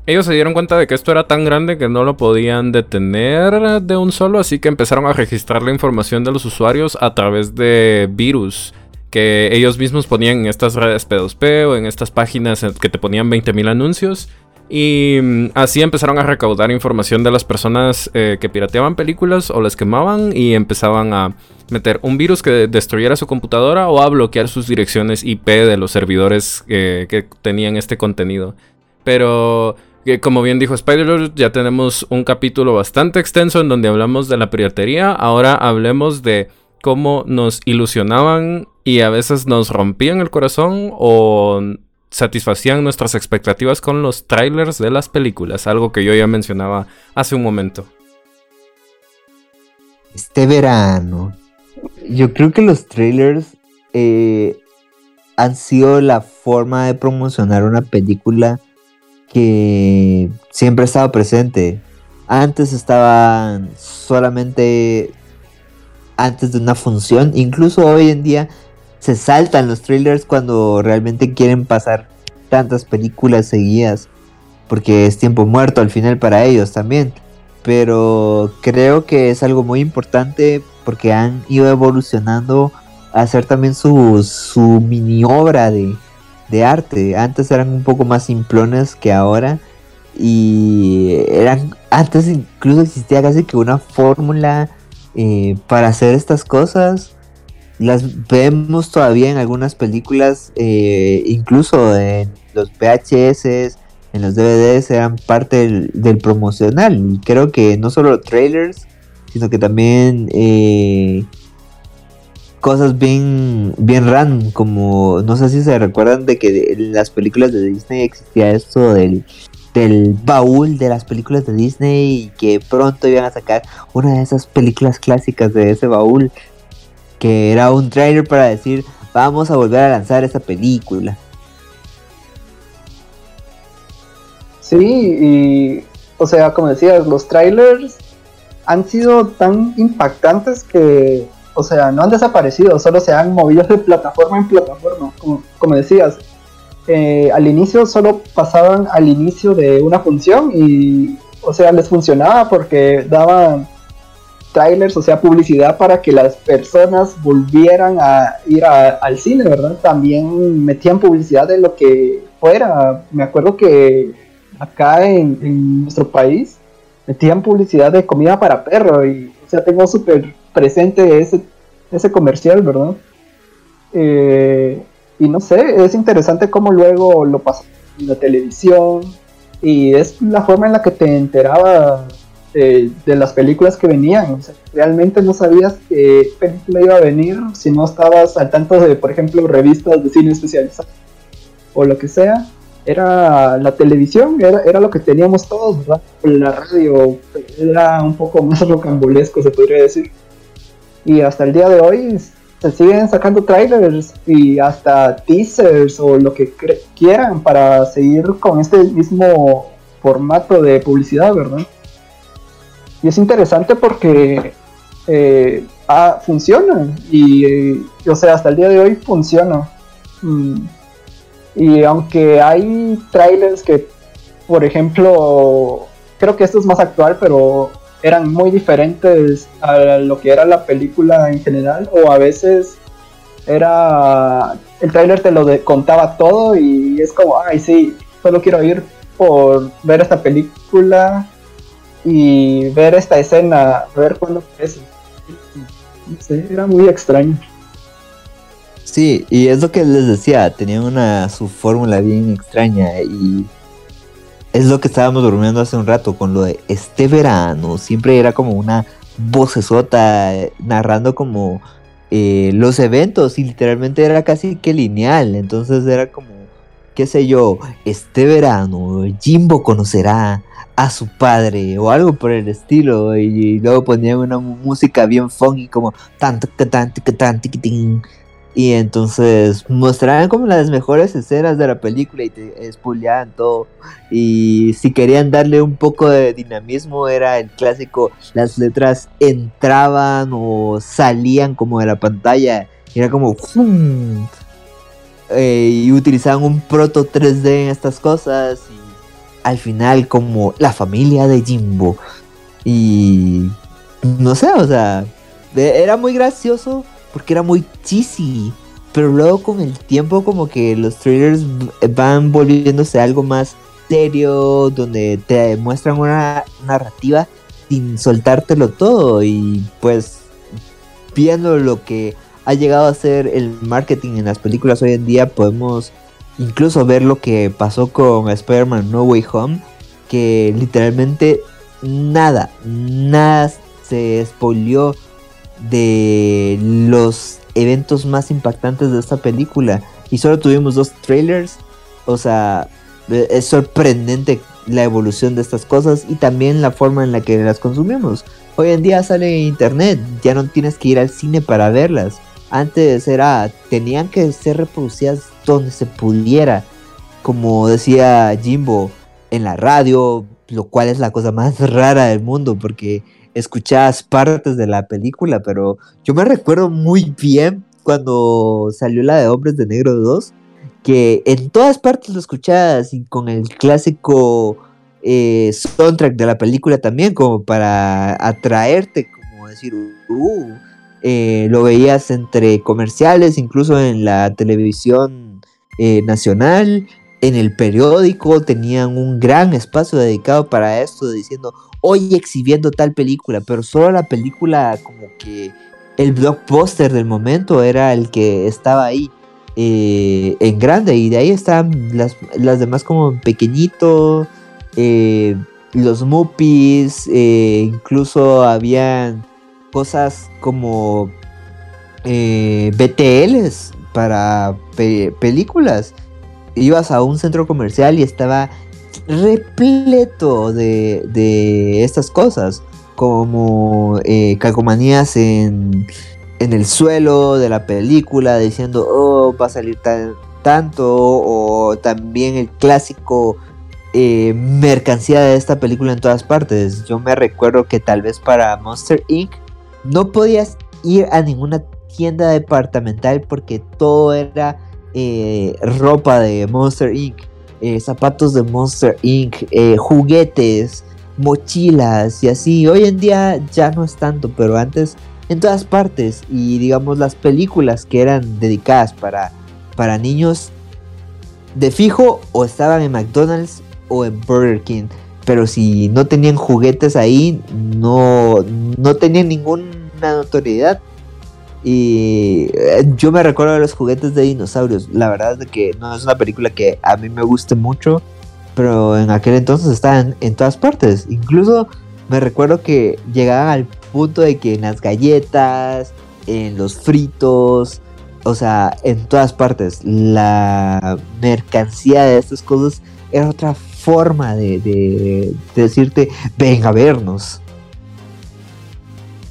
ellos se dieron cuenta de que esto era tan grande que no lo podían detener de un solo, así que empezaron a registrar la información de los usuarios a través de virus que ellos mismos ponían en estas redes P2P o en estas páginas que te ponían 20.000 anuncios. Y mm, así empezaron a recaudar información de las personas eh, que pirateaban películas o las quemaban y empezaban a meter un virus que destruyera su computadora o a bloquear sus direcciones IP de los servidores eh, que tenían este contenido. Pero que como bien dijo Spider, ya tenemos un capítulo bastante extenso en donde hablamos de la piratería. Ahora hablemos de cómo nos ilusionaban y a veces nos rompían el corazón o satisfacían nuestras expectativas con los trailers de las películas, algo que yo ya mencionaba hace un momento. Este verano, yo creo que los trailers eh, han sido la forma de promocionar una película que siempre ha estado presente. Antes estaban solamente antes de una función. Incluso hoy en día se saltan los trailers cuando realmente quieren pasar tantas películas seguidas. Porque es tiempo muerto al final para ellos también. Pero creo que es algo muy importante porque han ido evolucionando a hacer también su, su mini obra de, de arte. Antes eran un poco más simplones que ahora. Y eran. Antes incluso existía casi que una fórmula eh, para hacer estas cosas. Las vemos todavía en algunas películas, eh, incluso en los VHS, en los DVDs eran parte del, promocional. Creo que no solo trailers, sino que también eh, cosas bien, bien random, como no sé si se recuerdan de que en las películas de Disney existía esto del, del baúl de las películas de Disney y que pronto iban a sacar una de esas películas clásicas de ese baúl, que era un trailer para decir vamos a volver a lanzar esa película. Sí, y o sea, como decías, los trailers han sido tan impactantes que, o sea, no han desaparecido, solo se han movido de plataforma en plataforma. Como, decías, eh, al inicio solo pasaban al inicio de una función y, o sea, les funcionaba porque daban trailers, o sea, publicidad para que las personas volvieran a ir al cine, ¿verdad? También metían publicidad de lo que fuera. Me acuerdo que acá en, nuestro país metían publicidad de comida para perro y o sea tengo súper presente ese, ese comercial, ¿verdad? Eh, y no sé, es interesante cómo luego lo pasó en la televisión y es la forma en la que te enteraba de, las películas que venían. realmente no sabías qué película iba a venir si no estabas al tanto de, por ejemplo, revistas de cine especializadas o lo que sea era la televisión, era, era lo que teníamos todos, ¿verdad? La radio era un poco más rocambolesco, se podría decir. Y hasta el día de hoy se siguen sacando trailers y hasta teasers o lo que quieran para seguir con este mismo formato de publicidad, ¿verdad? Y es interesante porque eh, ah, funciona y, o sea, hasta el día de hoy funciona. Mm, y aunque hay trailers que, por ejemplo, creo que esto es más actual, pero eran muy diferentes a lo que era la película en general, o a veces era el trailer te lo contaba todo y es como, ay, sí, solo quiero ir por ver esta película y ver esta escena, ver cuándo es. No sé, era muy extraño. Sí, y es lo que les decía, tenía una su fórmula bien extraña y es lo que estábamos durmiendo hace un rato con lo de este verano, siempre era como una vocesota narrando como eh, los eventos y literalmente era casi que lineal, entonces era como, qué sé yo, este verano Jimbo conocerá a su padre o algo por el estilo y, luego ponían una música bien funky como tanto que tan que tan y entonces mostraban como las mejores escenas de la película y te spoileaban todo. Y si querían darle un poco de dinamismo, era el clásico: las letras entraban o salían como de la pantalla. Era como. Eh, y utilizaban un proto 3D en estas cosas. Y al final, como la familia de Jimbo. Y. No sé, o sea. Era muy gracioso porque era muy cheesy. Pero luego con el tiempo como que los trailers van volviéndose algo más serio, donde te muestran una narrativa sin soltártelo todo. Y pues viendo lo que ha llegado a ser el marketing en las películas hoy en día, podemos incluso ver lo que pasó con Spider-Man No Way Home, que literalmente nada, nada se spoileó de los eventos más impactantes de esta película. Y solo tuvimos dos trailers. O sea, e, es sorprendente la evolución de estas cosas y también la forma en la que las consumimos. Hoy en día sale internet, ya no tienes que ir al cine para verlas. Antes era, tenían que ser reproducidas donde se pudiera. Como decía Jimbo, en la radio, lo cual es la cosa más rara del mundo porque escuchabas partes de la película, pero yo me recuerdo muy bien cuando salió la de Hombres de Negro 2, que en todas partes lo escuchabas y con el clásico eh, soundtrack de la película también, como para atraerte, como decir, uh, eh, lo veías entre comerciales, incluso en la televisión eh, nacional, en el periódico tenían un gran espacio dedicado para esto, diciendo, hoy exhibiendo tal película, pero solo la película como que el blockbuster del momento era el que estaba ahí. eh, en grande y de ahí están las, las demás como pequeñito, eh, los Muppies, eh, incluso habían cosas como BTLs para películas. Ibas a un centro comercial y estaba repleto de, de estas cosas, como calcomanías en en el suelo de la película diciendo, oh, va a salir tanto, o también el clásico eh, mercancía de esta película en todas partes. Yo me recuerdo que tal vez para Monster Inc. no podías ir a ninguna tienda departamental porque todo era eh, ropa de Monster Inc., eh, zapatos de Monster Inc., juguetes, mochilas y así. Hoy en día ya no es tanto, pero antes en todas partes y digamos las películas que eran dedicadas para, para niños de fijo o estaban en McDonald's o en Burger King. Pero si no tenían juguetes ahí, no, no tenían ninguna notoriedad. Y eh, yo me recuerdo de los juguetes de dinosaurios. La verdad es que no es una película que a mí me guste mucho. Pero en aquel entonces estaban en todas partes. Incluso me recuerdo que llegaban al punto de que en las galletas, en los fritos, o sea, en todas partes, la mercancía de estas cosas era otra forma de, decirte, ven a vernos.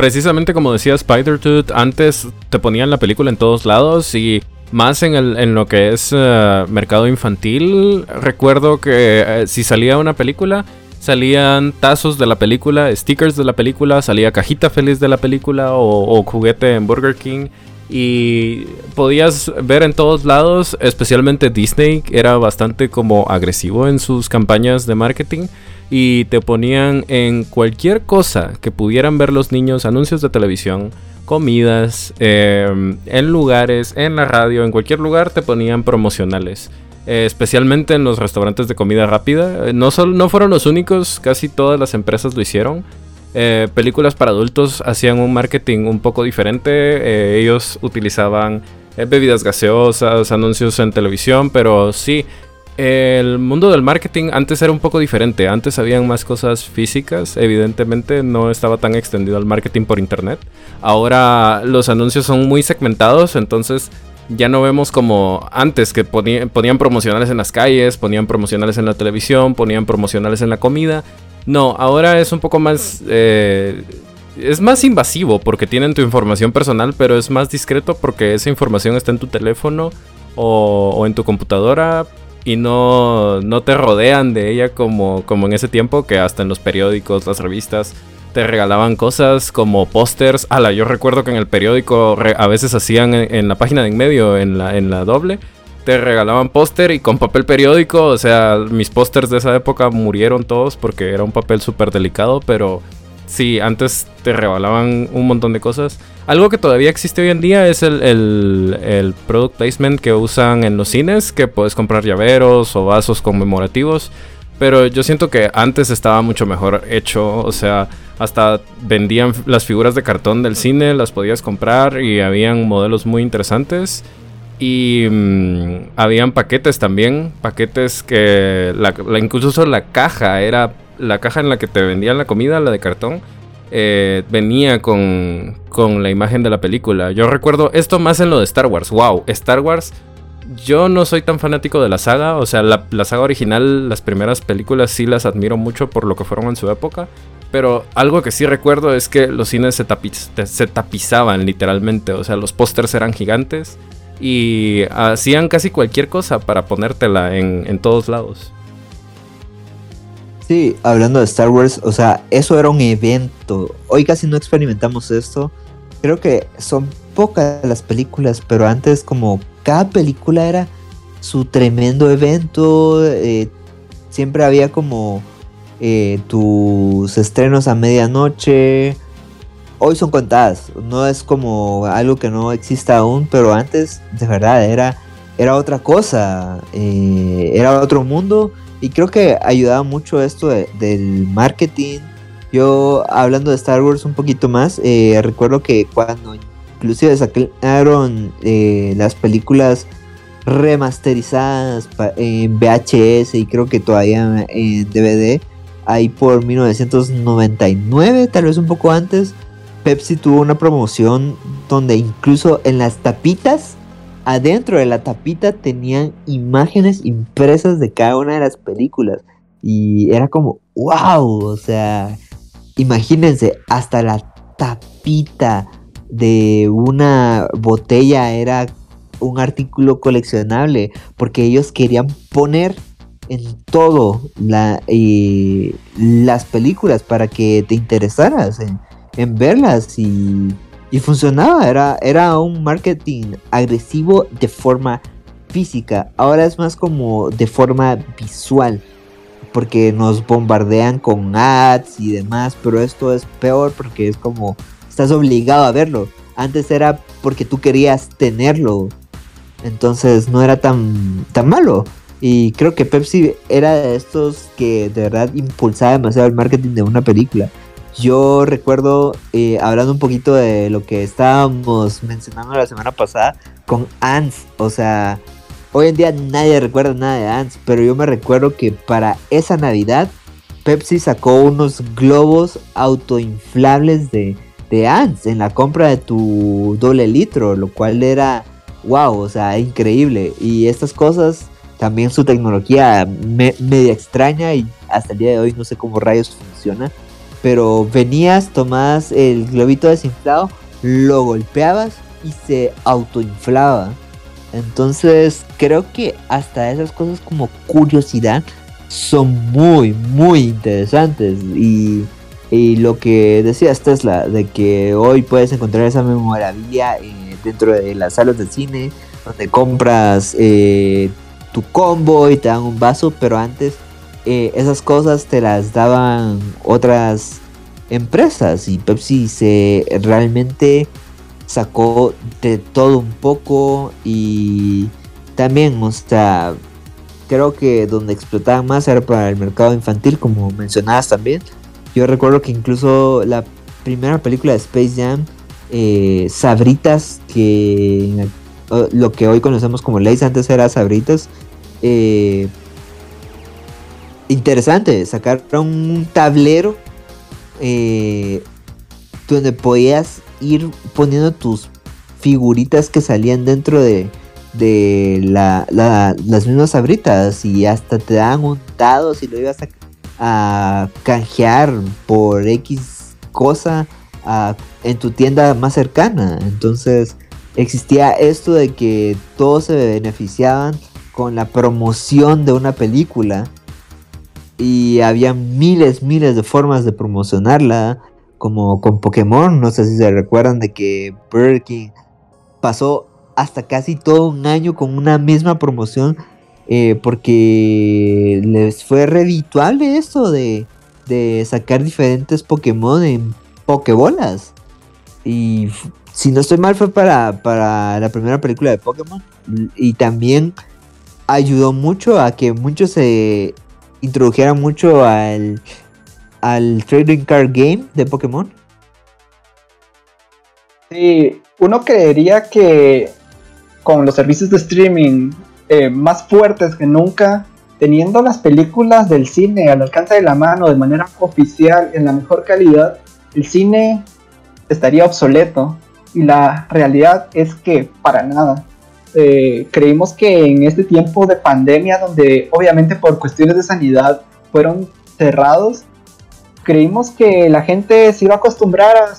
Precisamente como decía Spider-Tooth, antes te ponían la película en todos lados y más en, el, en lo que es eh, mercado infantil. Recuerdo que eh, si salía una película, salían tazos de la película, stickers de la película, salía cajita feliz de la película o, juguete en Burger King. Y podías ver en todos lados, especialmente Disney, era bastante como agresivo en sus campañas de marketing. Y te ponían en cualquier cosa que pudieran ver los niños, anuncios de televisión, comidas, em, en lugares, en la radio, en cualquier lugar te ponían promocionales. Eh, especialmente en los restaurantes de comida rápida. Eh, no, no fueron los únicos, casi todas las empresas lo hicieron. Eh, películas para adultos hacían un marketing un poco diferente. ellos utilizaban bebidas gaseosas, anuncios en televisión, pero sí, el mundo del marketing antes era un poco diferente. Antes habían más cosas físicas, evidentemente no estaba tan extendido el marketing por internet. Ahora los anuncios son muy segmentados, entonces ya no vemos como antes que ponían, promocionales en las calles, ponían promocionales en la televisión, ponían promocionales en la comida. No, ahora es un poco más... Eh, es más invasivo porque tienen tu información personal, pero es más discreto porque esa información está en tu teléfono o, en tu computadora y no, no, te rodean de ella como, como en ese tiempo que hasta en los periódicos, las revistas te regalaban cosas como pósters. Ala, yo recuerdo que en el periódico a veces hacían en, la página de en medio, en la, en la doble, te regalaban póster y con papel periódico. O sea, mis pósters de esa época murieron todos porque era un papel súper delicado, pero sí, antes te regalaban un montón de cosas. Algo que todavía existe hoy en día es el, el, el product placement que usan en los cines, que puedes comprar llaveros o vasos conmemorativos. Pero yo siento que antes estaba mucho mejor hecho, o sea, hasta vendían las figuras de cartón del cine, las podías comprar y habían modelos muy interesantes. Y mm, habían paquetes también, paquetes que la, incluso la caja era la caja en la que te vendían la comida, la de cartón, eh, venía con, con la imagen de la película. Yo recuerdo esto más en lo de Star Wars. Wow, Star Wars yo no soy tan fanático de la saga, o sea, la, saga original, las primeras películas sí las admiro mucho por lo que fueron en su época, pero algo que sí recuerdo es que los cines se, tapizaban literalmente, o sea, los pósters eran gigantes y hacían casi cualquier cosa para ponértela en, en todos lados. Sí, hablando de Star Wars, o sea, eso era un evento. Hoy casi no experimentamos esto. Creo que son pocas las películas, pero antes como cada película era su tremendo evento. Eh, siempre había como eh, tus estrenos a medianoche. Hoy son contadas, no es como algo que no exista aún, pero antes de verdad era, era otra cosa, eh, era otro mundo y creo que ayudaba mucho esto del marketing. Yo hablando de Star Wars un poquito más, recuerdo que cuando inclusive sacaron eh, las películas remasterizadas en VHS y creo que todavía en DVD. Ahí por 1999, tal vez un poco antes, Pepsi tuvo una promoción donde incluso en las tapitas, adentro de la tapita tenían imágenes impresas de cada una de las películas. Y era como, wow, o sea, imagínense, hasta la tapita de una botella era un artículo coleccionable, porque ellos querían poner en todo eh, las películas para que te interesaras en, verlas y, y, funcionaba, era, era un marketing agresivo de forma física, ahora es más como de forma visual porque nos bombardean con ads y demás, pero esto es peor porque es como estás obligado a verlo. Antes era porque tú querías tenerlo, entonces no era tan, tan malo. Y creo que Pepsi era de estos que de verdad impulsaba demasiado el marketing de una película. Yo recuerdo, eh, hablando un poquito de lo que estábamos mencionando la semana pasada con Ants, o sea, Hoy en día nadie recuerda nada de Ants, pero yo me recuerdo que para esa Navidad Pepsi sacó unos globos autoinflables de, de Ants en la compra de tu doble litro, lo cual era wow, o sea, increíble. Y estas cosas, también su tecnología media extraña y hasta el día de hoy no sé cómo rayos funciona. Pero venías, tomabas el globito desinflado, lo golpeabas y se autoinflaba. Entonces creo que hasta esas cosas como curiosidad son muy, muy interesantes. Y, lo que decía Tesla, de que hoy puedes encontrar esa memorabilia eh, dentro de las salas de cine, donde compras eh, tu combo y te dan un vaso, pero antes eh, esas cosas te las daban otras empresas y Pepsi se realmente sacó de todo un poco y también, o sea, creo que donde explotaban más era para el mercado infantil, como mencionabas también. Yo recuerdo que incluso la primera película de Space Jam, eh, Sabritas, que lo que hoy conocemos como Lays, antes era Sabritas. Eh, interesante, sacaron un tablero eh, donde podías ir poniendo tus figuritas que salían dentro de, de la, las mismas abritas y hasta te dan un dado si lo ibas a, canjear por X cosa en tu tienda más cercana. Entonces existía esto de que todos se beneficiaban con la promoción de una película y había miles, miles de formas de promocionarla como con Pokémon, no sé si se recuerdan de que Burger King pasó hasta casi todo un año con una misma promoción eh, porque les fue redituable eso de, de sacar diferentes Pokémon en Pokébolas. Y si no estoy mal fue para, para la primera película de Pokémon. Y también ayudó mucho a que muchos se introdujeran mucho al al Trading Card Game de Pokémon? Sí, uno creería que con los servicios de streaming eh, más fuertes que nunca, teniendo las películas del cine al alcance de la mano de manera oficial en la mejor calidad, el cine estaría obsoleto. Y la realidad es que para nada. Eh, creímos que en este tiempo de pandemia, donde obviamente por cuestiones de sanidad fueron cerrados, creímos que la gente se iba a acostumbrar a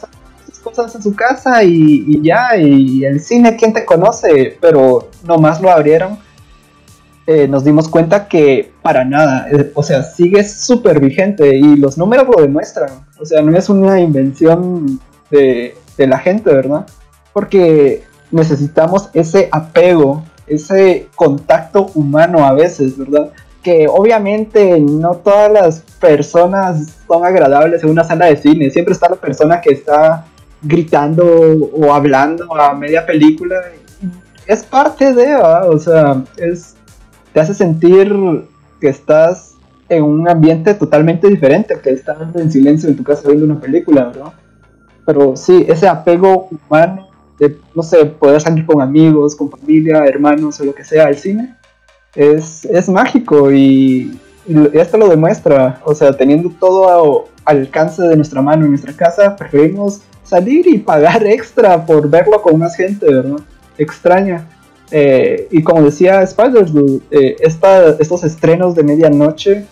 sus cosas en su casa y, ya, y el cine, ¿quién te conoce? Pero nomás lo abrieron. Eh, nos dimos cuenta que para nada, eh, o sea, sigue súper vigente y los números lo demuestran. O sea, no es una invención de, de la gente, ¿verdad? Porque necesitamos ese apego, ese contacto humano a veces, ¿verdad? que obviamente no todas las personas son agradables en una sala de cine. Siempre está la persona que está gritando o hablando a media película. Es parte de, o sea, es, te hace sentir que estás en un ambiente totalmente diferente, que estás en silencio en tu casa viendo una película, ¿verdad? Pero sí, ese apego humano de, no sé, poder salir con amigos, con familia, hermanos o lo que sea al cine, es, es mágico y, esto lo demuestra. O sea, teniendo todo al alcance de nuestra mano en nuestra casa, preferimos salir y pagar extra por verlo con más gente, ¿verdad? Extraña. Eh, y como decía Spider, eh, estos estrenos de medianoche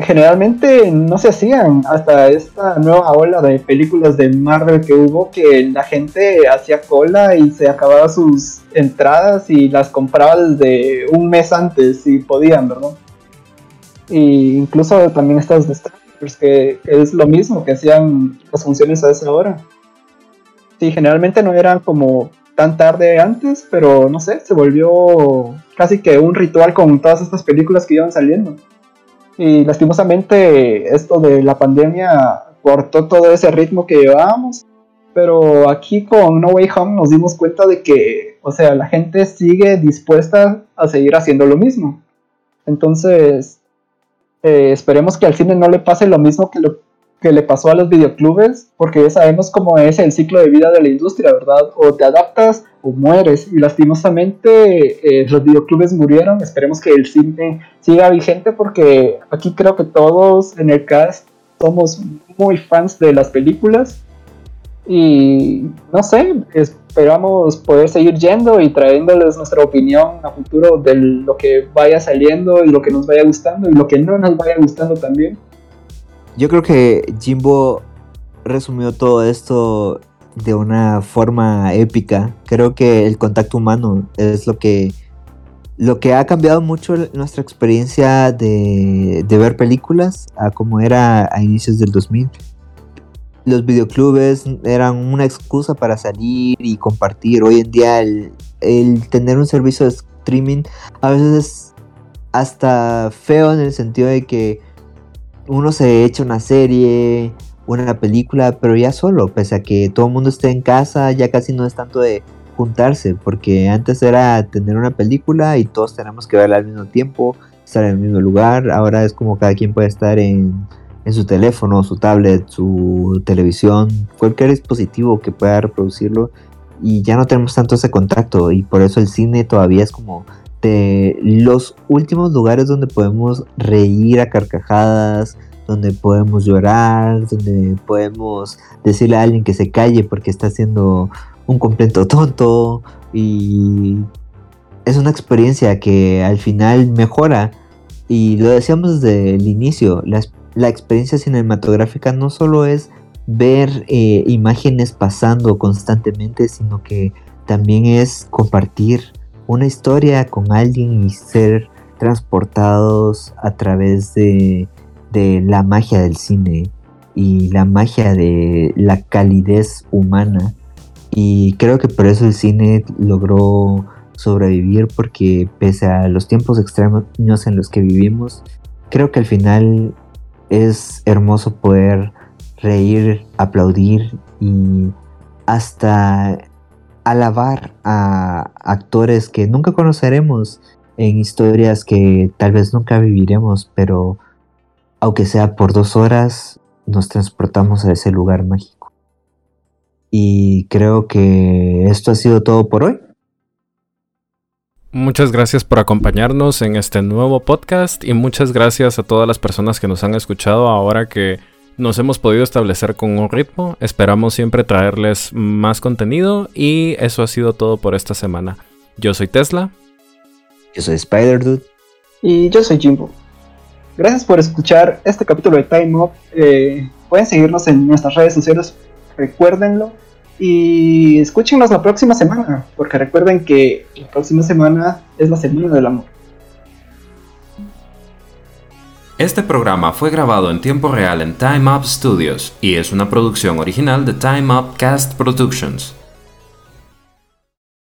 generalmente no se hacían hasta esta nueva ola de películas de Marvel que hubo que la gente hacía cola y se acababa sus entradas y las compraba desde un mes antes si podían, ¿verdad? Y incluso también estas de que, que es lo mismo que hacían las funciones a esa hora. Sí, generalmente no eran como tan tarde antes, pero no sé, se volvió casi que un ritual con todas estas películas que iban saliendo. Y lastimosamente esto de la pandemia cortó todo ese ritmo que llevábamos. Pero aquí con No Way Home nos dimos cuenta de que, o sea, la gente sigue dispuesta a seguir haciendo lo mismo. Entonces, eh, esperemos que al cine no le pase lo mismo que lo que le pasó a los videoclubes, porque ya sabemos cómo es el ciclo de vida de la industria, ¿verdad? O te adaptas o mueres. Y lastimosamente eh, los videoclubes murieron. Esperemos que el cine siga vigente porque aquí creo que todos en el cast somos muy fans de las películas. Y no sé, esperamos poder seguir yendo y trayéndoles nuestra opinión a futuro de lo que vaya saliendo y lo que nos vaya gustando y lo que no nos vaya gustando también. Yo creo que Jimbo resumió todo esto de una forma épica. Creo que el contacto humano es lo que, lo que ha cambiado mucho nuestra experiencia de, ver películas a como era a inicios del 2000. Los videoclubes eran una excusa para salir y compartir. Hoy en día el, el tener un servicio de streaming a veces es hasta feo en el sentido de que uno se echa una serie, una película, pero ya solo, pese a que todo el mundo esté en casa, ya casi no es tanto de juntarse, porque antes era tener una película y todos tenemos que verla al mismo tiempo, estar en el mismo lugar, ahora es como cada quien puede estar en, en su teléfono, su tablet, su televisión, cualquier dispositivo que pueda reproducirlo y ya no tenemos tanto ese contacto y por eso el cine todavía es como los últimos lugares donde podemos reír a carcajadas, donde podemos llorar, donde podemos decirle a alguien que se calle porque está haciendo un completo tonto. Y es una experiencia que al final mejora. Y lo decíamos desde el inicio, la, experiencia cinematográfica no solo es ver eh, imágenes pasando constantemente, sino que también es compartir una historia con alguien y ser transportados a través de, la magia del cine y la magia de la calidez humana. Y creo que por eso el cine logró sobrevivir porque pese a los tiempos extremos en los que vivimos, creo que al final es hermoso poder reír, aplaudir y hasta alabar a actores que nunca conoceremos en historias que tal vez nunca viviremos, pero aunque sea por dos horas, nos transportamos a ese lugar mágico. Y creo que esto ha sido todo por hoy. Muchas gracias por acompañarnos en este nuevo podcast y muchas gracias a todas las personas que nos han escuchado ahora que nos hemos podido establecer con un ritmo. Esperamos siempre traerles más contenido y eso ha sido todo por esta semana. Yo soy Tesla. Yo soy Spider Dude. Y yo soy Jimbo. Gracias por escuchar este capítulo de Time Up. Eh, pueden seguirnos en nuestras redes sociales, recuérdenlo. Y escúchenos la próxima semana, porque recuerden que la próxima semana es la semana del amor. Este programa fue grabado en tiempo real en Time Up Studios y es una producción original de Time Up Cast Productions.